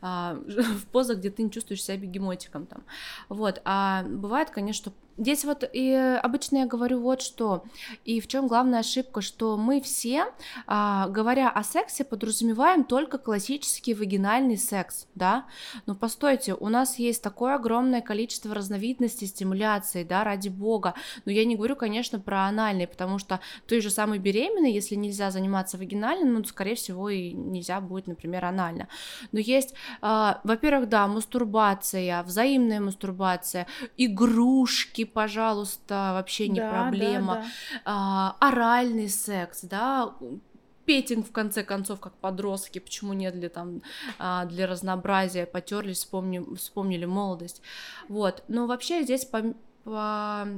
а, [laughs] в позах, где ты не чувствуешь себя бегемотиком там, вот, а бывает, конечно, Здесь вот и обычно я говорю вот что, и в чем главная ошибка, что мы все, а, говоря о сексе, подразумеваем только классический вагинальный секс, да, но постойте, у нас есть такое огромное количество разновидностей стимуляции, да, ради бога, но я не говорю, конечно, про анальный, потому что той же самой беременной, если нельзя заниматься вагинальным, ну, скорее всего, и нельзя будет, например, анально, но есть, а, во-первых, да, мастурбация, взаимная мастурбация, игрушки, пожалуйста, вообще не да, проблема. Да, да. А, оральный секс, да, петинг в конце концов, как подростки, почему нет для там а, для разнообразия, потерлись, вспомни, вспомнили молодость, вот. Но вообще здесь по, по,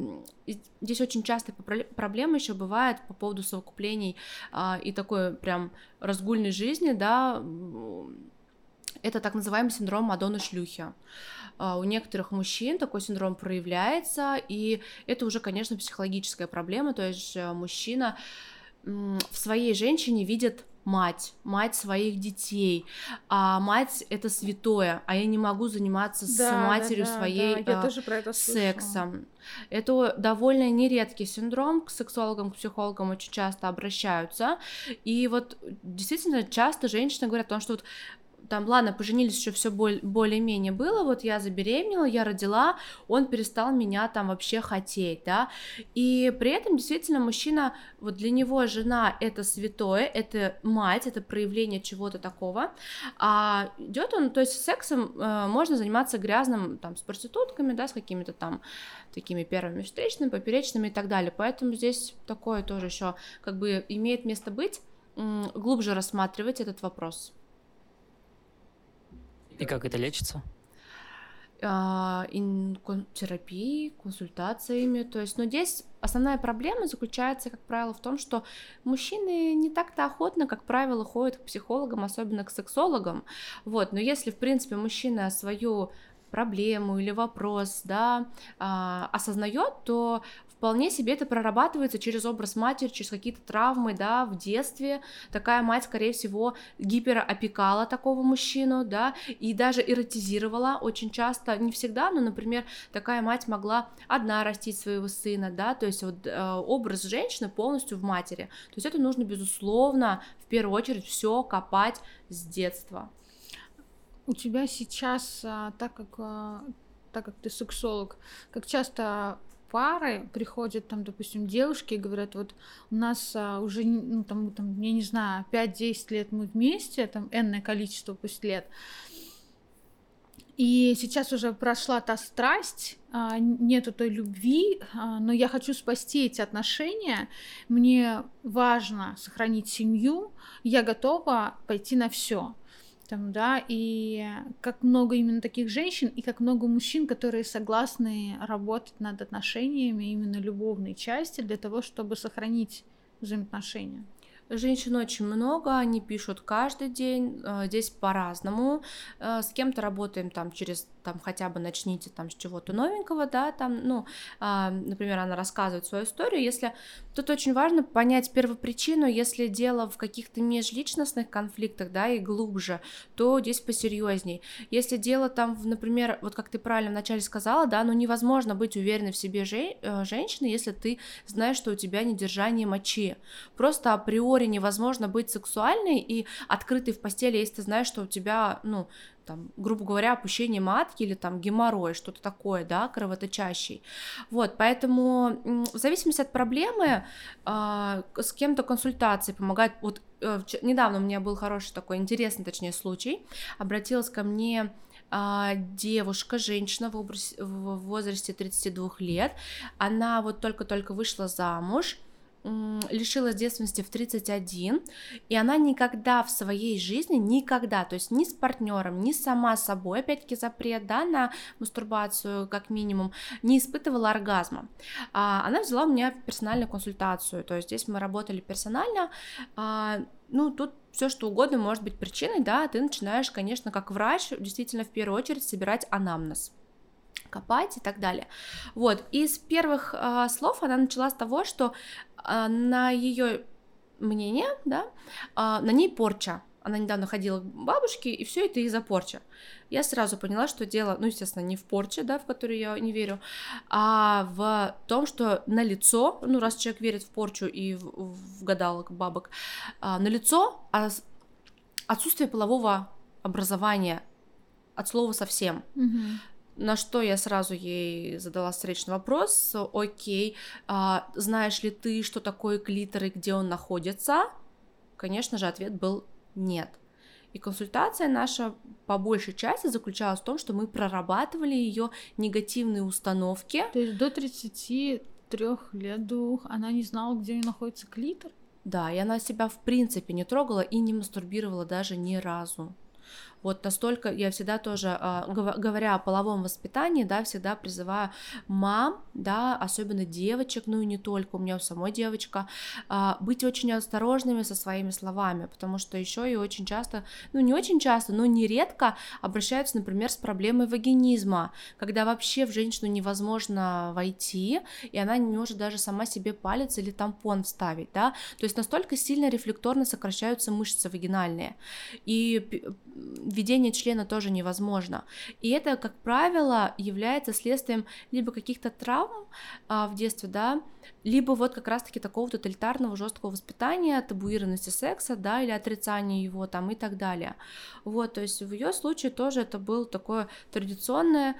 здесь очень часто проблема еще бывает по поводу совокуплений а, и такой прям разгульной жизни, да, это так называемый синдром Мадонны шлюхи. А, у некоторых мужчин такой синдром проявляется, и это уже, конечно, психологическая проблема, то есть мужчина в своей женщине видит мать, мать своих детей, а мать это святое, а я не могу заниматься да, с матерью да, да, своей да. Я а, тоже про это сексом. Это довольно нередкий синдром, к сексологам, к психологам очень часто обращаются, и вот действительно часто женщины говорят о том, что вот там, ладно, поженились, еще все более-менее было, вот я забеременела, я родила, он перестал меня там вообще хотеть, да, и при этом действительно мужчина, вот для него жена это святое, это мать, это проявление чего-то такого, а идет он, то есть сексом э, можно заниматься грязным, там, с проститутками, да, с какими-то там такими первыми встречными, поперечными и так далее, поэтому здесь такое тоже еще как бы имеет место быть, глубже рассматривать этот вопрос. И как это лечится? А, терапией, консультациями. То есть, но здесь основная проблема заключается, как правило, в том, что мужчины не так-то охотно, как правило, ходят к психологам, особенно к сексологам. Вот, но если, в принципе, мужчина свою проблему или вопрос, да, а, осознает, то вполне себе это прорабатывается через образ матери, через какие-то травмы, да, в детстве. Такая мать, скорее всего, гиперопекала такого мужчину, да, и даже эротизировала очень часто, не всегда, но, например, такая мать могла одна растить своего сына, да, то есть вот э, образ женщины полностью в матери. То есть это нужно, безусловно, в первую очередь все копать с детства. У тебя сейчас, а, так как а, так как ты сексолог, как часто пары приходят там, допустим, девушки и говорят, вот у нас а, уже, ну, там, там, я не знаю, 5-10 лет мы вместе, там, энное количество пусть лет, и сейчас уже прошла та страсть, а, нету той любви, а, но я хочу спасти эти отношения, мне важно сохранить семью, я готова пойти на все там, да, и как много именно таких женщин, и как много мужчин, которые согласны работать над отношениями именно любовной части для того, чтобы сохранить взаимоотношения. Женщин очень много, они пишут каждый день, э, здесь по-разному. Э, с кем-то работаем там через там хотя бы начните там с чего-то новенького, да, там, ну, а, например, она рассказывает свою историю, если тут очень важно понять первопричину, если дело в каких-то межличностных конфликтах, да, и глубже, то здесь посерьезней. Если дело там, например, вот как ты правильно вначале сказала, да, ну невозможно быть уверенной в себе же, э, женщины, если ты знаешь, что у тебя недержание мочи. Просто априори невозможно быть сексуальной и открытой в постели, если ты знаешь, что у тебя, ну, там, грубо говоря, опущение матки или там геморрой, что-то такое, да, кровоточащий. Вот, поэтому в зависимости от проблемы э, с кем-то консультации помогает. Вот э, недавно у меня был хороший такой интересный, точнее, случай. Обратилась ко мне а, девушка, женщина в, образ, в возрасте 32 лет. Она вот только-только вышла замуж лишилась девственности в 31, и она никогда в своей жизни, никогда, то есть ни с партнером, ни сама собой, опять-таки запрет, да, на мастурбацию как минимум, не испытывала оргазма. А, она взяла у меня персональную консультацию, то есть здесь мы работали персонально, а, ну, тут все что угодно может быть причиной, да, ты начинаешь, конечно, как врач, действительно, в первую очередь собирать анамнез копать и так далее. Вот, из первых э, слов она начала с того, что на ее мнение, да, э, на ней порча. Она недавно ходила к бабушке, и все это из-за порчи. Я сразу поняла, что дело, ну, естественно, не в порче, да, в которую я не верю, а в том, что на лицо, ну, раз человек верит в порчу и в, в гадалок, бабок, а, на лицо а, отсутствие полового образования от слова совсем. Mm-hmm. На что я сразу ей задала встречный вопрос, окей, а, знаешь ли ты, что такое клитор и где он находится? Конечно же, ответ был нет. И консультация наша по большей части заключалась в том, что мы прорабатывали ее негативные установки. То есть до 33 лет двух она не знала, где находится клитор? Да, и она себя в принципе не трогала и не мастурбировала даже ни разу. Вот настолько я всегда тоже, а, говоря о половом воспитании, да, всегда призываю мам, да, особенно девочек, ну и не только, у меня у самой девочка, а, быть очень осторожными со своими словами, потому что еще и очень часто, ну не очень часто, но нередко обращаются, например, с проблемой вагинизма, когда вообще в женщину невозможно войти, и она не может даже сама себе палец или тампон вставить, да, то есть настолько сильно рефлекторно сокращаются мышцы вагинальные, и введение члена тоже невозможно. И это, как правило, является следствием либо каких-то травм а, в детстве, да, либо вот как раз-таки такого тоталитарного жесткого воспитания, табуированности секса, да, или отрицания его там и так далее. Вот, то есть в ее случае тоже это было такое традиционное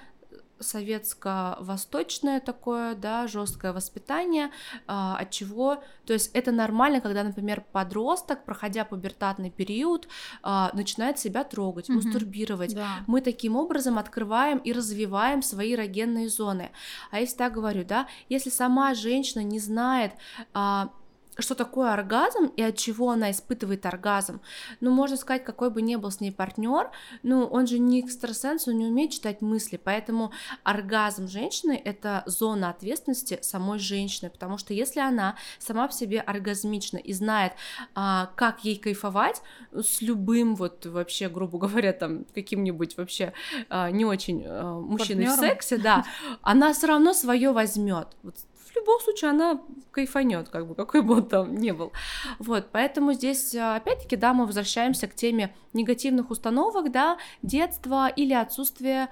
советско-восточное такое, да, жесткое воспитание, а, от чего, то есть это нормально, когда, например, подросток, проходя пубертатный период, а, начинает себя трогать, mm-hmm. мастурбировать. Да. Мы таким образом открываем и развиваем свои эрогенные зоны. А если так говорю, да, если сама женщина не знает а, что такое оргазм и от чего она испытывает оргазм. Ну, можно сказать, какой бы ни был с ней партнер, ну, он же не экстрасенс, он не умеет читать мысли, поэтому оргазм женщины — это зона ответственности самой женщины, потому что если она сама в себе оргазмична и знает, а, как ей кайфовать с любым вот вообще, грубо говоря, там, каким-нибудь вообще а, не очень а, мужчиной Партнером. в сексе, да, она все равно свое возьмет. Вот в любом случае она кайфанет, как бы, какой бы он там ни был. Вот, поэтому здесь, а, опять-таки, да, мы возвращаемся к теме негативных установок, да, детства или отсутствия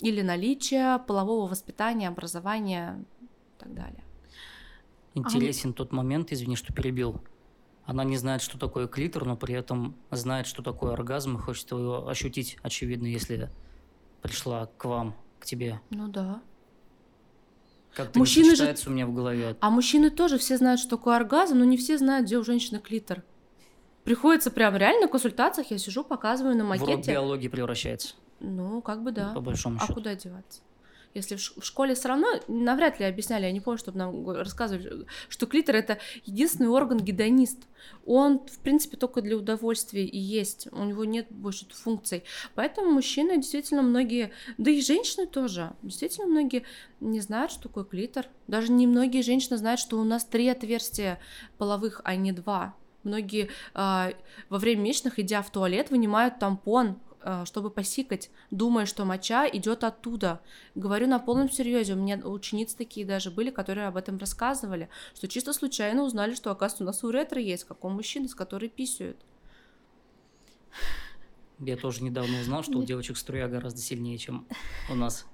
или наличия полового воспитания, образования и так далее. Интересен а... тот момент, извини, что перебил. Она не знает, что такое клитор, но при этом знает, что такое оргазм и хочет его ощутить, очевидно, если пришла к вам, к тебе. Ну да. Как-то мужчины же... у меня в голове. А мужчины тоже все знают, что такое оргазм, но не все знают, где у женщины клитор. Приходится прям реально на консультациях, я сижу, показываю на макете. В урок биологии превращается. Ну, как бы да. По большому а счету. А куда деваться? Если в школе все равно навряд ли объясняли, я не помню, чтобы нам рассказывали, что клитор это единственный орган гедонист. Он, в принципе, только для удовольствия и есть. У него нет больше функций. Поэтому мужчины действительно многие, да и женщины тоже, действительно многие не знают, что такое клитор. Даже не многие женщины знают, что у нас три отверстия половых, а не два. Многие э, во время месячных, идя в туалет, вынимают тампон, чтобы посикать, думая, что моча идет оттуда. Говорю на полном серьезе. У меня ученицы такие даже были, которые об этом рассказывали, что чисто случайно узнали, что, оказывается, у нас у ретро есть, как у мужчины, с которой писают. Я тоже недавно узнал, что у девочек струя гораздо сильнее, чем у нас.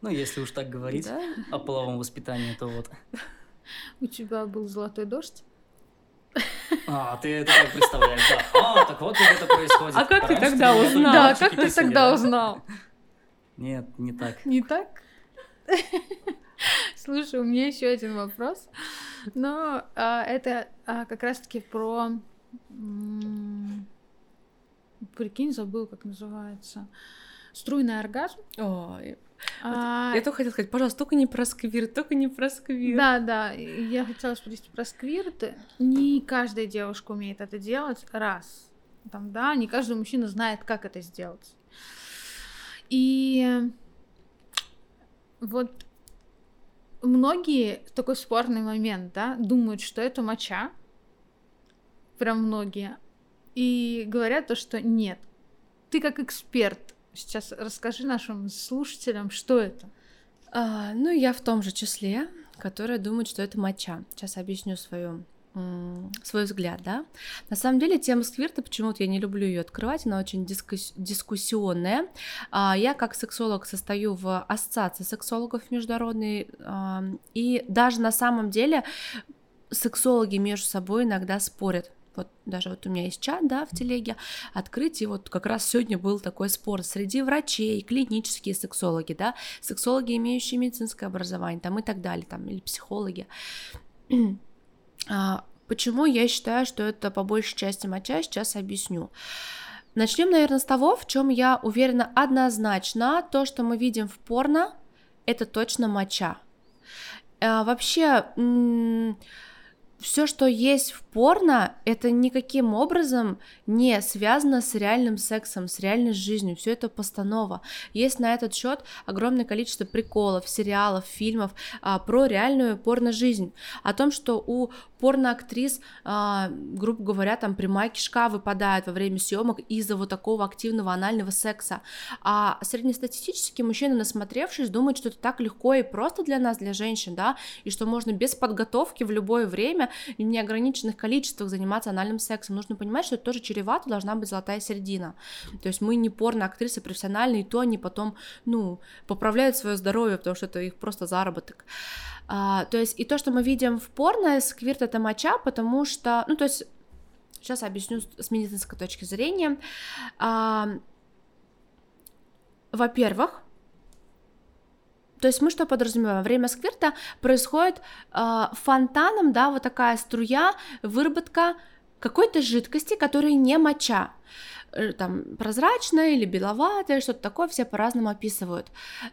Ну, если уж так говорить да? о половом воспитании, то вот. У тебя был золотой дождь? А, ты это так представляешь, да. А, так вот как это происходит. А как ты тогда узнал? Да, как ты тогда узнал? Нет, не так. Не так? [laughs] Слушай, у меня еще один вопрос. Но а, это а, как раз-таки про... Прикинь, забыл, как называется. Струйный оргазм. Ой. А... Я только хотела сказать, пожалуйста, только не про сквирт, только не про сквирт. Да, да, я хотела спросить про сквирт. Не каждая девушка умеет это делать, раз. Там, да, не каждый мужчина знает, как это сделать. И вот многие, такой спорный момент, да, думают, что это моча, прям многие, и говорят то, что нет. Ты как эксперт, Сейчас расскажи нашим слушателям, что это. А, ну, я в том же числе, которая думает, что это моча. Сейчас объясню свою свой взгляд, да. На самом деле тема сквирта, почему-то я не люблю ее открывать, она очень дискус- дискуссионная. А, я как сексолог состою в ассоциации сексологов международной, а, и даже на самом деле сексологи между собой иногда спорят вот даже вот у меня есть чат, да, в телеге, открыть, и вот как раз сегодня был такой спор среди врачей, клинические сексологи, да, сексологи, имеющие медицинское образование, там и так далее, там, или психологи. [clears throat] а, почему я считаю, что это по большей части моча, сейчас объясню. Начнем, наверное, с того, в чем я уверена однозначно, то, что мы видим в порно, это точно моча. А, вообще, все, что есть в порно, это никаким образом не связано с реальным сексом, с реальной жизнью. Все это постанова. Есть на этот счет огромное количество приколов, сериалов, фильмов а, про реальную порно-жизнь. О том, что у порно-актрис, а, грубо говоря, там прямая кишка выпадает во время съемок из-за вот такого активного анального секса. А среднестатистический мужчина, насмотревшись, думает, что это так легко и просто для нас, для женщин, да, и что можно без подготовки в любое время и неограниченных количествах заниматься анальным сексом. Нужно понимать, что это тоже чревато, должна быть золотая середина. То есть мы не порно-актрисы профессиональные, и то они потом, ну, поправляют свое здоровье, потому что это их просто заработок. А, то есть и то, что мы видим в порно, сквирт это моча, потому что, ну, то есть Сейчас объясню с медицинской точки зрения. А, во-первых, то есть мы что подразумеваем? Время сквирта происходит э, фонтаном, да, вот такая струя, выработка какой-то жидкости, которая не моча э, там прозрачная или беловатая, что-то такое, все по-разному описывают.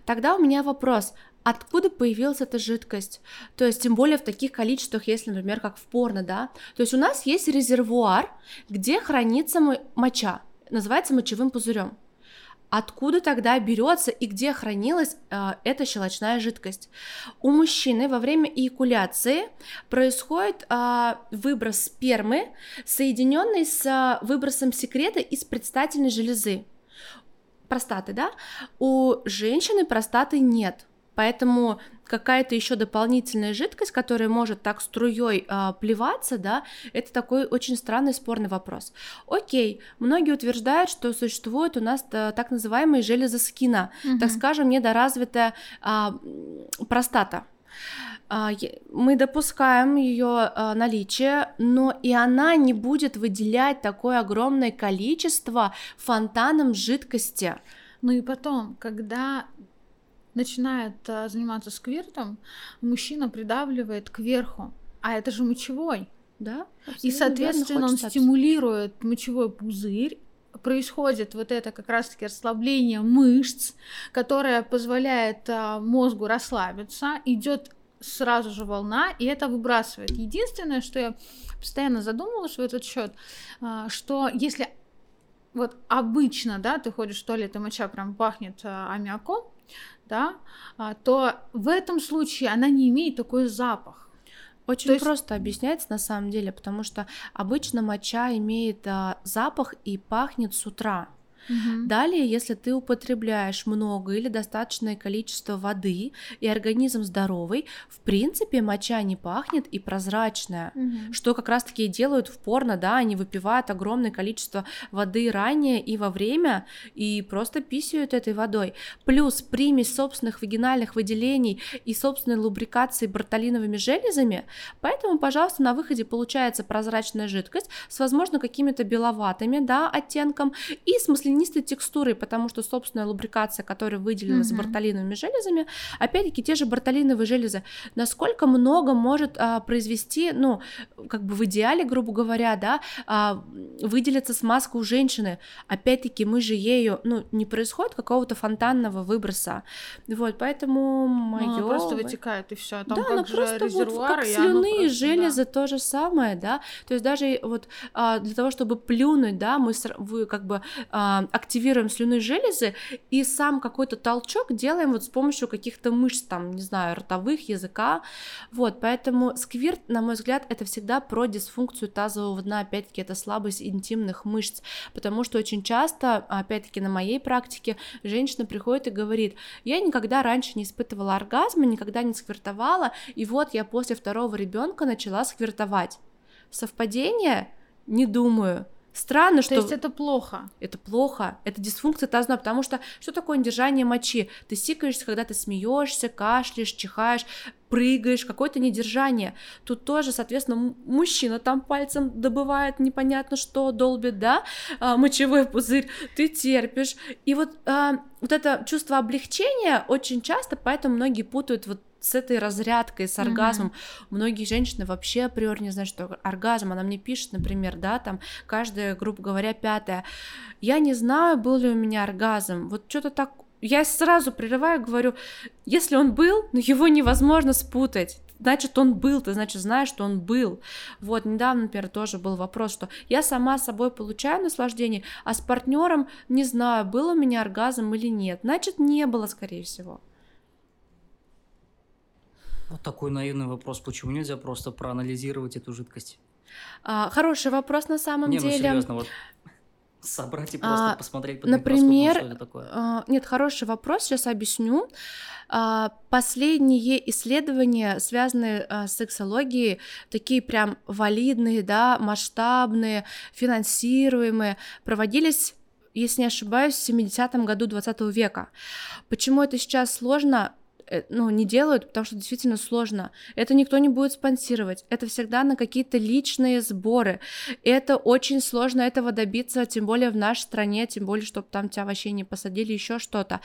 Тогда у меня вопрос, откуда появилась эта жидкость? То есть, тем более в таких количествах, если, например, как в порно, да? То есть у нас есть резервуар, где хранится моча, называется мочевым пузырем. Откуда тогда берется и где хранилась э, эта щелочная жидкость? У мужчины во время эякуляции происходит э, выброс спермы, соединенный с э, выбросом секрета из предстательной железы. Простаты, да? У женщины простаты нет. Поэтому какая-то еще дополнительная жидкость, которая может так струей э, плеваться, да, это такой очень странный спорный вопрос. Окей, многие утверждают, что существует у нас э, так называемые железы скина, угу. так скажем, недоразвитая э, простата мы допускаем ее наличие, но и она не будет выделять такое огромное количество фонтаном жидкости. Ну и потом, когда начинает а, заниматься сквиртом, мужчина придавливает кверху, а это же мочевой. Да. И, соответственно, он стимулирует мочевой пузырь, происходит вот это как раз-таки расслабление мышц, которое позволяет а, мозгу расслабиться, идет сразу же волна, и это выбрасывает. Единственное, что я постоянно задумывалась в этот счет, а, что если вот обычно, да, ты ходишь в туалет, и моча прям пахнет аммиаком, да, а, то в этом случае она не имеет такой запах. Очень есть... просто объясняется на самом деле, потому что обычно моча имеет а, запах и пахнет с утра. Угу. Далее, если ты употребляешь много или достаточное количество воды, и организм здоровый, в принципе, моча не пахнет и прозрачная, угу. что как раз-таки и делают в порно, да, они выпивают огромное количество воды ранее и во время, и просто писают этой водой. Плюс примесь собственных вагинальных выделений и собственной лубрикации бартолиновыми железами, поэтому, пожалуйста, на выходе получается прозрачная жидкость с, возможно, какими-то беловатыми, да, оттенком, и с маслянистой текстурой, потому что собственная лубрикация, которая выделена mm-hmm. с бартолиновыми железами, опять-таки те же бартолиновые железы, насколько много может а, произвести, ну, как бы в идеале, грубо говоря, да, а, выделиться смазка у женщины, опять-таки мы же ею, ну, не происходит какого-то фонтанного выброса, вот, поэтому мое... Ну, просто вытекает и все, там да, как же просто резервуар, вот, как слюны, просто, железы, да. то же самое, да, то есть даже вот а, для того, чтобы плюнуть, да, мы вы как бы а, активируем слюнные железы и сам какой-то толчок делаем вот с помощью каких-то мышц, там, не знаю, ротовых, языка, вот, поэтому сквирт, на мой взгляд, это всегда про дисфункцию тазового дна, опять-таки, это слабость интимных мышц, потому что очень часто, опять-таки, на моей практике женщина приходит и говорит, я никогда раньше не испытывала оргазма, никогда не сквиртовала, и вот я после второго ребенка начала сквиртовать. Совпадение? Не думаю. Странно, что... То есть это плохо? Это плохо, это дисфункция таза, потому что что такое держание мочи? Ты сикаешься, когда ты смеешься, кашляешь, чихаешь, прыгаешь, какое-то недержание. Тут тоже, соответственно, мужчина там пальцем добывает непонятно что, долбит, да, а, мочевой пузырь, ты терпишь. И вот, а, вот это чувство облегчения очень часто, поэтому многие путают вот с этой разрядкой, с оргазмом. Mm-hmm. Многие женщины вообще априори не знают, что оргазм. Она мне пишет, например, да, там каждая, грубо говоря, пятая. Я не знаю, был ли у меня оргазм. Вот что-то так я сразу прерываю, говорю, если он был, ну его невозможно спутать. Значит, он был, ты, значит, знаешь, что он был. Вот, недавно, например, тоже был вопрос, что я сама собой получаю наслаждение, а с партнером не знаю, был у меня оргазм или нет. Значит, не было, скорее всего. Вот такой наивный вопрос. Почему нельзя просто проанализировать эту жидкость? А, хороший вопрос на самом не, деле. Ну, серьезно, вот Собрать и просто а, посмотреть под Например, что это такое? А, нет, хороший вопрос, сейчас объясню. А, последние исследования, связанные а, с сексологией, такие прям валидные, да, масштабные, финансируемые, проводились если не ошибаюсь, в 70-м году 20 века. Почему это сейчас сложно? Э, ну, не делают, потому что действительно сложно. Это никто не будет спонсировать. Это всегда на какие-то личные сборы. Это очень сложно этого добиться, тем более в нашей стране, тем более, чтобы там тебя вообще не посадили, еще что-то.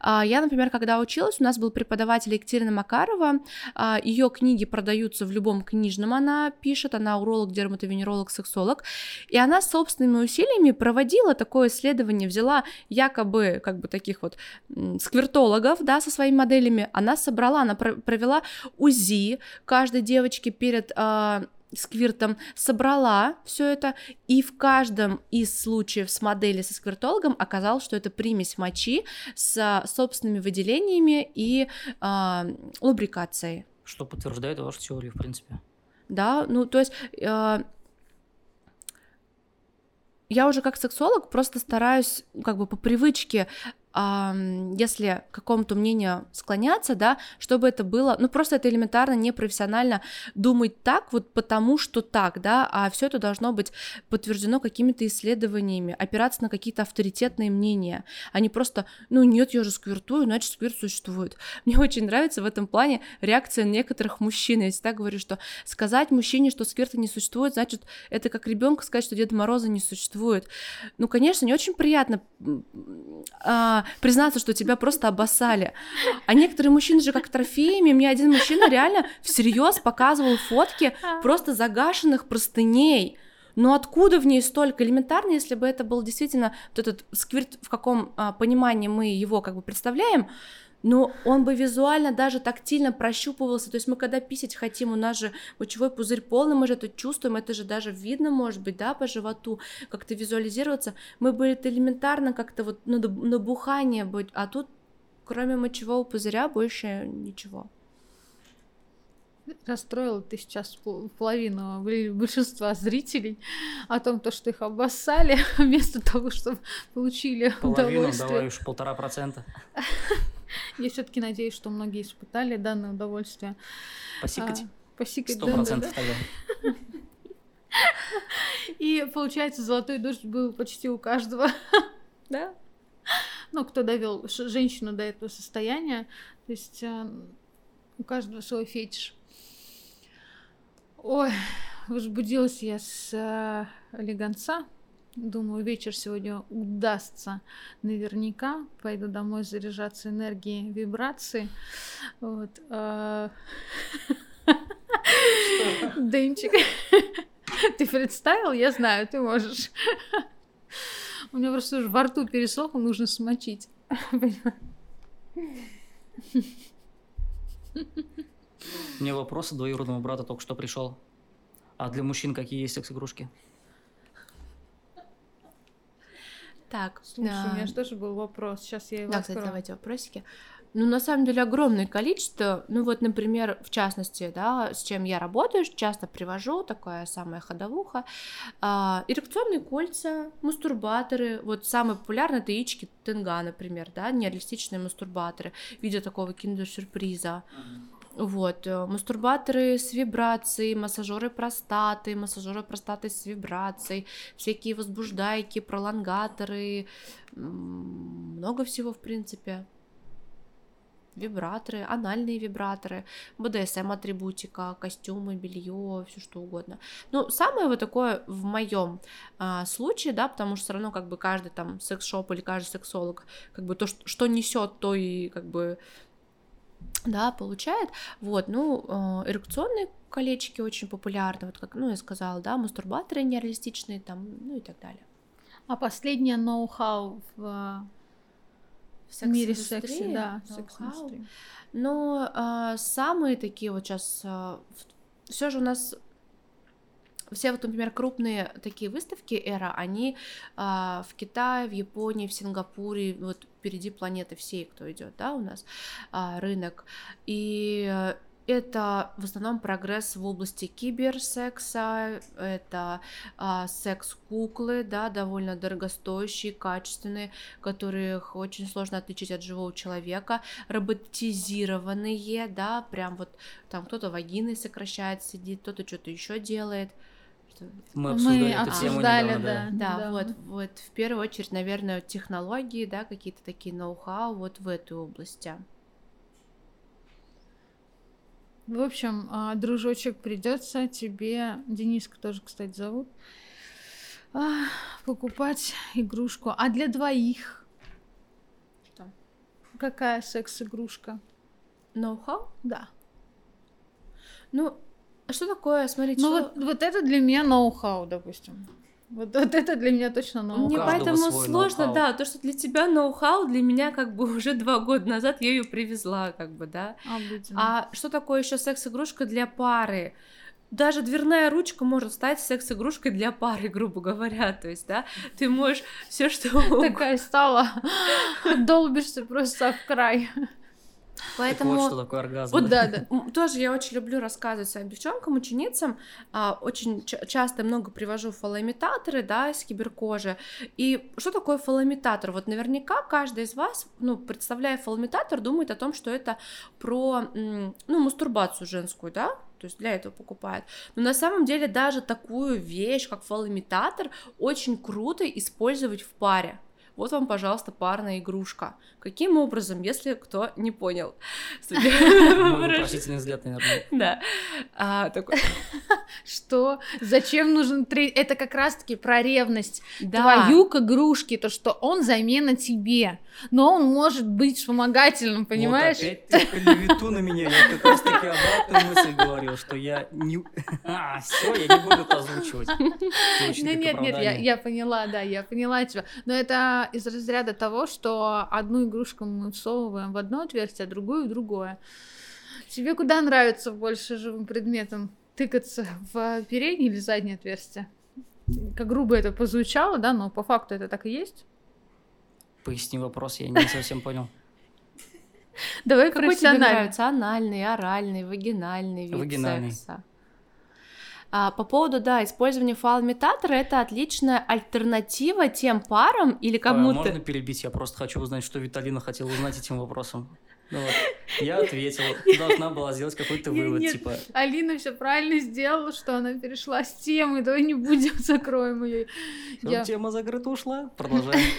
А, я, например, когда училась, у нас был преподаватель Екатерина Макарова, а, ее книги продаются в любом книжном, она пишет, она уролог, дерматовенеролог, сексолог, и она собственными усилиями проводила такое исследование, взяла якобы как бы таких вот сквертологов, да, со своими моделями, она собрала, она провела УЗИ каждой девочки перед э, сквиртом, собрала все это, и в каждом из случаев с модели со сквиртологом оказалось, что это примесь мочи с собственными выделениями и э, лубрикацией. Что подтверждает вашу теорию, в принципе. Да, ну то есть... Э, я уже как сексолог просто стараюсь как бы по привычке если к какому-то мнению склоняться, да, чтобы это было, ну просто это элементарно непрофессионально думать так, вот потому что так, да, а все это должно быть подтверждено какими-то исследованиями, опираться на какие-то авторитетные мнения, а не просто, ну нет, я же сквертую, значит сквирт существует. [laughs] Мне очень нравится в этом плане реакция некоторых мужчин. Я всегда говорю, что сказать мужчине, что сквирта не существует, значит, это как ребенку сказать, что Деда Мороза не существует. Ну, конечно, не очень приятно а, признаться, что тебя просто обоссали. А некоторые мужчины же как трофеями. Мне один мужчина реально всерьез показывал фотки просто загашенных простыней. Но откуда в ней столько элементарно, если бы это был действительно вот этот сквирт, в каком а, понимании мы его как бы представляем, но он бы визуально даже тактильно прощупывался. То есть мы когда писать хотим, у нас же мочевой пузырь полный, мы же это чувствуем, это же даже видно, может быть, да, по животу, как-то визуализироваться. Мы бы это элементарно как-то вот набухание быть, а тут кроме мочевого пузыря больше ничего. Расстроила ты сейчас половину большинства зрителей о том, то, что их обоссали, [laughs] вместо того, чтобы получили Половину, удовольствие. давай уж полтора процента. [laughs] [laughs] Я все-таки надеюсь, что многие испытали данное удовольствие. Посикать. А, посикать. Сто процентов тогда. [laughs] И получается, золотой дождь был почти у каждого. [laughs] Да? Ну, кто довел женщину до этого состояния. То есть э, у каждого свой фетиш. Ой, возбудилась я с э, легонца. Думаю, вечер сегодня удастся наверняка. Пойду домой заряжаться энергией вибрации. Вот. А... Дымчик. Ты представил? Я знаю, ты можешь. У меня просто уже во рту пересохло, нужно смочить. Мне вопрос от двоюродного брата только что пришел. А для мужчин какие есть секс-игрушки? Так. Слушай, а... у меня же тоже был вопрос. Сейчас я его Да, открою. кстати, давайте вопросики. Ну, на самом деле, огромное количество. Ну, вот, например, в частности, да, с чем я работаю, часто привожу, такая самая ходовуха. А, эрекционные кольца, мастурбаторы. Вот самые популярные это яички Тенга, например, да, нереалистичные мастурбаторы в виде такого киндер-сюрприза. Mm-hmm. Вот, э, мастурбаторы с вибрацией, массажеры простаты, массажеры простаты с вибрацией, всякие возбуждайки, пролонгаторы, много всего, в принципе. Вибраторы, анальные вибраторы, БДСМ-атрибутика, костюмы, белье, все что угодно. Ну, самое вот такое в моем а, случае, да, потому что все равно как бы каждый там секс-шоп или каждый сексолог, как бы то, что, что несет, то и как бы да, получает. Вот, ну, э, эрекционные колечки очень популярны, вот как, ну, я сказала, да, мастурбаторы нереалистичные, там, ну и так далее. А последнее ноу-хау в, в секс мире секса, да, секс-индустрии. Ну, э, самые такие вот сейчас, э, все же у нас все вот, например, крупные такие выставки эра, они а, в Китае, в Японии, в Сингапуре, вот впереди планеты всей, кто идет, да, у нас а, рынок. И это в основном прогресс в области киберсекса, это а, секс-куклы, да, довольно дорогостоящие, качественные, которых очень сложно отличить от живого человека, роботизированные, да, прям вот там кто-то вагиной сокращает, сидит, кто-то что-то еще делает. Мы обсуждали Мы эту тему недавно, да. Да, да, вот, вот в первую очередь, наверное, технологии, да, какие-то такие ноу-хау вот в этой области. В общем, а, дружочек, придется тебе, Дениска тоже, кстати, зовут, а, покупать игрушку. А для двоих? Что? Какая секс-игрушка? Ноу-хау? Да. Ну, а что такое? Смотрите, ну что... вот, вот это для меня ноу-хау, допустим. Вот, вот это для меня точно ноу-хау. Мне поэтому сложно, ноу-хау. да, то, что для тебя ноу-хау, для меня как бы уже два года назад я ее привезла, как бы, да. Обыденно. А что такое еще секс-игрушка для пары? Даже дверная ручка может стать секс-игрушкой для пары, грубо говоря. То есть, да, ты можешь все что Такая стала, [laughs] долбишься просто в край. Поэтому... вот что такое оргазм. Вот да, да. Тоже я очень люблю рассказывать своим девчонкам, ученицам. А, очень часто много привожу фалоимитаторы, да, из киберкожи. И что такое фалоимитатор? Вот наверняка каждый из вас, ну, представляя фалоимитатор, думает о том, что это про, ну, мастурбацию женскую, да, то есть для этого покупает. Но на самом деле даже такую вещь, как фалоимитатор, очень круто использовать в паре. Вот вам, пожалуйста, парная игрушка. Каким образом, если кто не понял? Вопросительный взгляд, наверное. Да. А, такой... Что? Зачем нужен три? Это как раз-таки про ревность. Твою к игрушке, то, что он замена тебе. Но он может быть вспомогательным, понимаешь? Вот опять ты клевету на меня. Я как раз-таки обратную мысль говорил, что я не... [laughs] А, все, я не буду это озвучивать. Нет, нет, я, я поняла, да, я поняла тебя. Но это из разряда того, что одну игрушку мы всовываем в одно отверстие, а другую в другое. Тебе куда нравится больше живым предметом? Тыкаться в переднее или заднее отверстие? Как грубо это позвучало, да, но по факту это так и есть. Поясни вопрос, я не совсем понял. Давай Какой тебе нравится? Анальный, оральный, вагинальный вид Вагинальный. секса? А, по поводу, да, использования фалоимитатора, это отличная альтернатива тем парам или кому-то... А, можно перебить? Я просто хочу узнать, что Виталина хотела узнать этим вопросом. Ну вот, я [laughs] ответила. Должна была сделать какой-то вывод, нет, типа... Алина все правильно сделала, что она перешла с темы. Давай не будем, [laughs] закроем ее. Я... Тема закрыта ушла. Продолжаем. [laughs]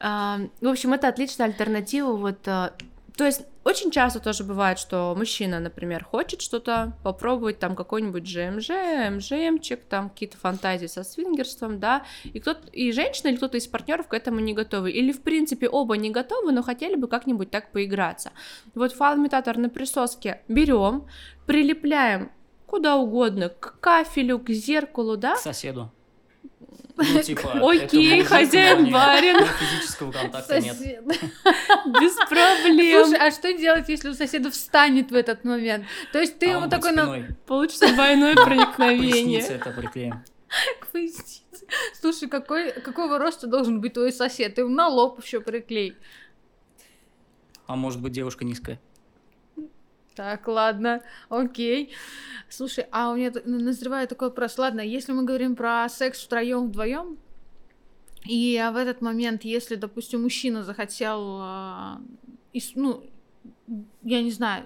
А, в общем, это отличная альтернатива вот а, то есть очень часто тоже бывает, что мужчина, например, хочет что-то попробовать, там какой-нибудь ЖМЖ, МЖМчик, там какие-то фантазии со свингерством, да, и кто-то, и женщина или кто-то из партнеров к этому не готовы, или в принципе оба не готовы, но хотели бы как-нибудь так поиграться. Вот файл-имитатор на присоске берем, прилепляем куда угодно, к кафелю, к зеркалу, да? К соседу. Ну, типа, Окей, хозяин барин. [laughs] Физического контакта нет. Без проблем. Слушай, а что делать, если у соседа встанет в этот момент? То есть ты а ему такой... На... Получится двойное [laughs] проникновение. К это приклеим. [laughs] К пояснице. Слушай, какой, какого роста должен быть твой сосед? Ты ему на лоб еще приклей. А может быть, девушка низкая? Так, ладно, окей. Слушай, а у меня назревает такой вопрос. Ладно, если мы говорим про секс втроем, вдвоем, и в этот момент, если, допустим, мужчина захотел, а, ну, я не знаю,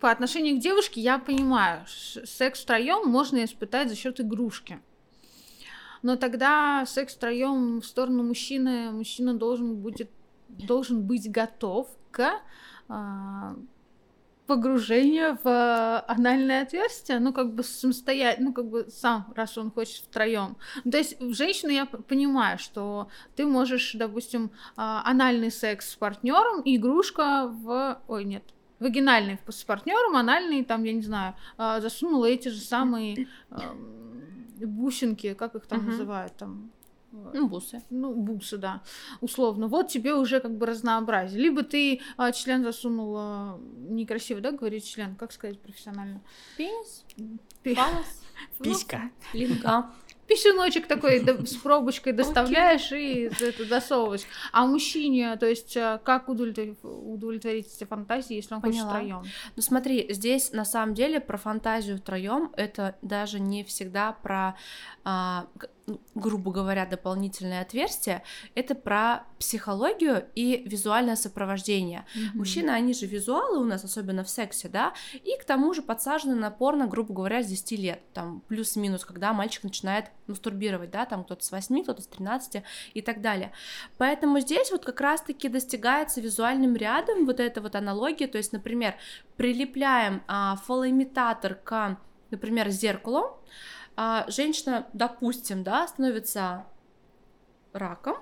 по отношению к девушке, я понимаю, секс втроем можно испытать за счет игрушки. Но тогда секс втроем в сторону мужчины, мужчина должен будет должен быть готов к а, погружение в э, анальное отверстие, ну, как бы самостоятельно, ну, как бы сам, раз он хочет втроем. То есть, в женщину я понимаю, что ты можешь, допустим, а, анальный секс с партнером игрушка в... Ой, нет, вагинальный с партнером, анальный, там, я не знаю, а, засунула эти же самые [laughs] бусинки, как их там uh-huh. называют, там, ну, бусы. Ну, бусы, да. Условно. Вот тебе уже как бы разнообразие. Либо ты а, член засунула некрасиво, да, говорить член, как сказать профессионально? Пенис? Пи... Палос? [laughs] Писька. Линга. писюночек такой с пробочкой доставляешь и это засовываешь. А мужчине, то есть, э, как удовлетворить, удовлетворить эти фантазии, если он Поняла. хочет втроем? Ну смотри, здесь на самом деле про фантазию втроем это даже не всегда про а, грубо говоря, дополнительное отверстие, это про психологию и визуальное сопровождение. Mm-hmm. Мужчины, они же визуалы у нас, особенно в сексе, да, и к тому же подсажены на порно, грубо говоря, с 10 лет, там плюс-минус, когда мальчик начинает мастурбировать, да, там кто-то с 8, кто-то с 13 и так далее. Поэтому здесь вот как раз-таки достигается визуальным рядом вот эта вот аналогия, то есть, например, прилепляем а, фалоимитатор к, например, зеркалу, а, женщина, допустим, да, становится раком,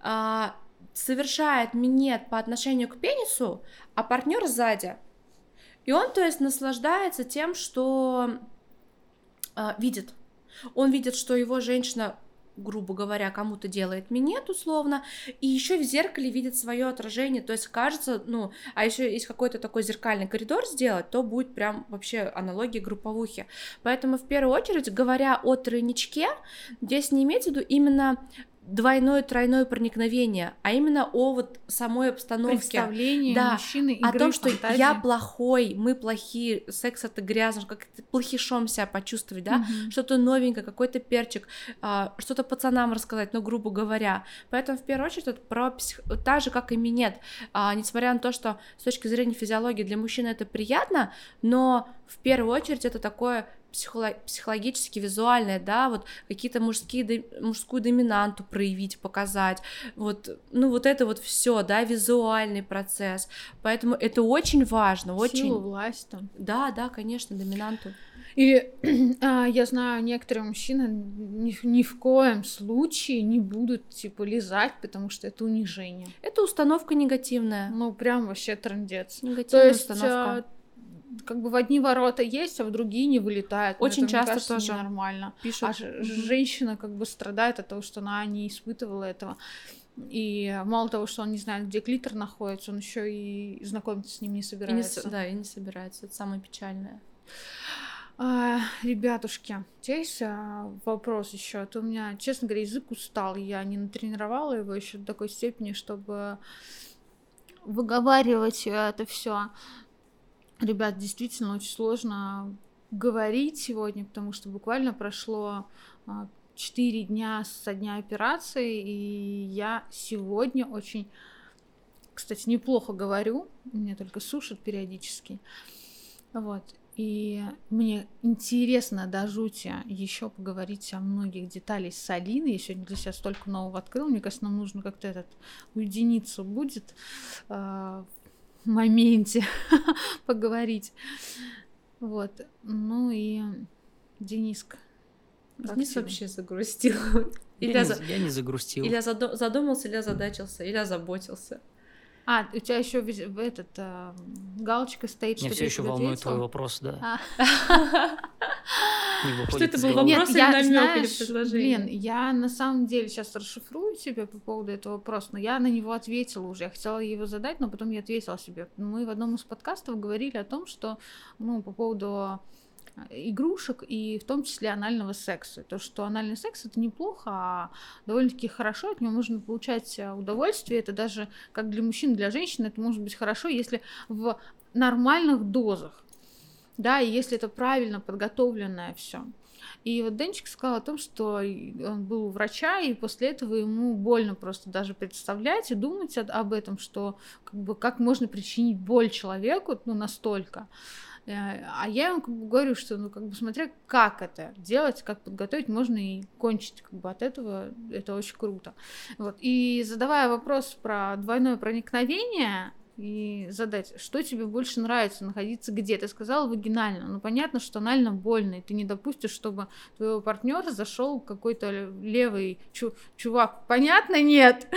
а, совершает минет по отношению к пенису, а партнер сзади. И он, то есть, наслаждается тем, что а, видит. Он видит, что его женщина грубо говоря, кому-то делает минет условно, и еще в зеркале видит свое отражение, то есть кажется, ну, а еще есть какой-то такой зеркальный коридор сделать, то будет прям вообще аналогия групповухи. Поэтому в первую очередь, говоря о тройничке, здесь не имеется в виду именно двойное, тройное проникновение, а именно о вот самой обстановке. Представление да, мужчины, игры, О том, что фантазии. я плохой, мы плохие, секс это грязно, как плохишом себя почувствовать, да, mm что-то новенькое, какой-то перчик, а, что-то пацанам рассказать, ну, грубо говоря. Поэтому, в первую очередь, это про псих... так же, как и минет. А, несмотря на то, что с точки зрения физиологии для мужчины это приятно, но в первую очередь это такое психоло- психологически визуальное, да, вот какие-то мужские, мужскую доминанту проявить, показать, вот, ну вот это вот все, да, визуальный процесс, поэтому это очень важно, очень... Силу, власть там. Да, да, конечно, доминанту. И [clears throat] а, я знаю, некоторые мужчины ни, ни в коем случае не будут, типа, лизать, потому что это унижение. Это установка негативная. Ну, прям вообще трендец. Негативная То есть, установка. А, как бы в одни ворота есть, а в другие не вылетает. Очень это, часто кажется, тоже нормально. Пишут. А mm-hmm. женщина как бы страдает от того, что она не испытывала этого. И мало того, что он не знает, где клитор находится, он еще и знакомиться с ним не собирается. И не, да, и не собирается. Это самое печальное. А, ребятушки, здесь а, вопрос еще. А то у меня, честно говоря, язык устал. Я не натренировала его еще до такой степени, чтобы выговаривать это все. Ребят, действительно очень сложно говорить сегодня, потому что буквально прошло а, четыре дня со дня операции, и я сегодня очень, кстати, неплохо говорю, меня только сушат периодически. Вот. И мне интересно до жути еще поговорить о многих деталях с Алиной. Я сегодня для себя столько нового открыл. Мне кажется, нам нужно как-то этот уединиться будет э, [laughs] моменте [laughs] поговорить. Вот. Ну и Дениска. Денис тебе? вообще загрустил. [laughs] Илья я, за... не, я не загрустил. Или задумался, или озадачился, или озаботился. А, у тебя еще в этот а, галочка стоит, Меня все еще волнует твой вопрос, да. А. Что это был вопрос или намек или предложение? Блин, я на самом деле сейчас расшифрую себе по поводу этого вопроса, но я на него ответила уже. Я хотела его задать, но потом я ответила себе. Мы в одном из подкастов говорили о том, что, ну, по поводу игрушек и в том числе анального секса. То, что анальный секс это неплохо, а довольно-таки хорошо, от него можно получать э, удовольствие. Это даже как для мужчин, для женщин это может быть хорошо, если в нормальных дозах. Да, и если это правильно подготовленное все. И вот Денчик сказал о том, что он был у врача, и после этого ему больно просто даже представлять и думать об этом, что как бы как можно причинить боль человеку, ну настолько. Э, а я ему как бы говорю, что, ну, как бы, смотря как это делать, как подготовить, можно и кончить, как бы, от этого, это очень круто. Вот. И задавая вопрос про двойное проникновение, и задать, что тебе больше нравится, находиться где? Ты сказала вагинально, ну понятно, что анально больно, и ты не допустишь, чтобы твоего партнера зашел какой-то левый чу- чувак. Понятно? Нет. [laughs]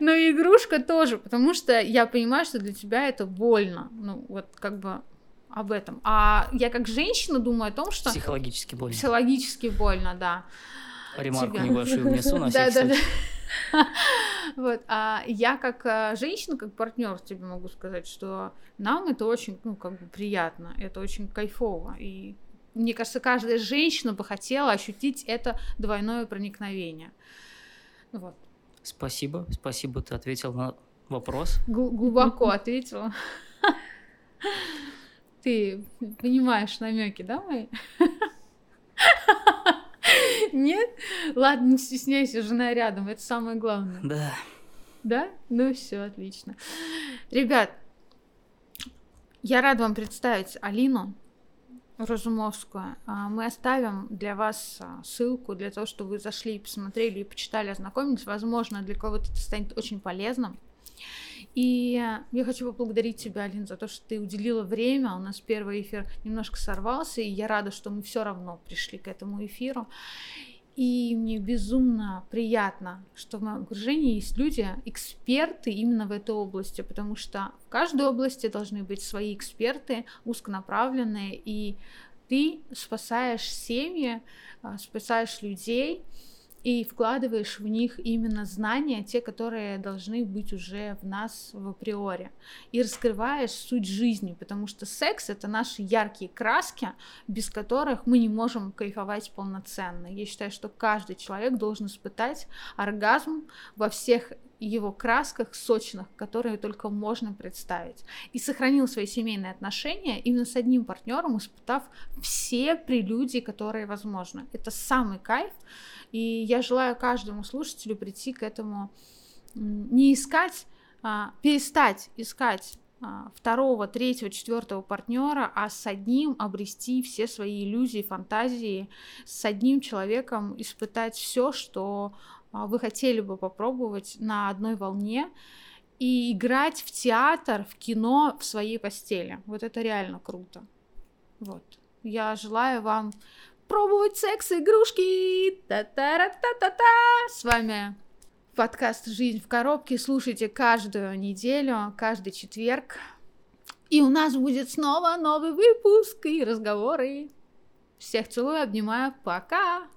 Но игрушка тоже, потому что я понимаю, что для тебя это больно. Ну, вот как бы об этом. А я как женщина думаю о том, что... Психологически больно. Психологически больно, да. Ремарку небольшую внесу на [laughs] всякий случай. [laughs] Вот, а я как э, женщина, как партнер тебе могу сказать, что нам это очень, ну, как бы приятно, это очень кайфово, и мне кажется, каждая женщина бы хотела ощутить это двойное проникновение. Вот. Спасибо, спасибо, ты ответил на вопрос. Г- глубоко [laughs] ответила. [laughs] Ты понимаешь намеки, да, мои? Нет? Ладно, не стесняйся, жена рядом, это самое главное. Да. Да? Ну все, отлично. Ребят, я рад вам представить Алину Разумовскую. А, мы оставим для вас а, ссылку для того, чтобы вы зашли и посмотрели, и почитали, ознакомились. Возможно, для кого-то это станет очень полезным. И я хочу поблагодарить тебя, Алин, за то, что ты уделила время. У нас первый эфир немножко сорвался, и я рада, что мы все равно пришли к этому эфиру. И мне безумно приятно, что в моем окружении есть люди, эксперты именно в этой области, потому что в каждой области должны быть свои эксперты, узконаправленные, и ты спасаешь семьи, а, спасаешь людей, и вкладываешь в них именно знания, те, которые должны быть уже в нас в априори, и раскрываешь суть жизни, потому что секс — это наши яркие краски, без которых мы не можем кайфовать полноценно. Я считаю, что каждый человек должен испытать оргазм во всех его красках сочных, которые только можно представить. И сохранил свои семейные отношения именно с одним партнером, испытав все прелюдии, которые возможны. Это самый кайф. И я желаю каждому слушателю прийти к этому, не искать, а перестать искать а, второго, третьего, четвертого партнера, а с одним обрести все свои иллюзии, фантазии, с одним человеком испытать все, что вы хотели бы попробовать на одной волне и играть в театр, в кино в своей постели. Вот это реально круто. Вот. Я желаю вам пробовать секс-игрушки. Та-та-ра-та-та-та. С вами подкаст «Жизнь в коробке». Слушайте каждую неделю, каждый четверг. И у нас будет снова новый выпуск и разговоры. Всех целую, обнимаю. Пока!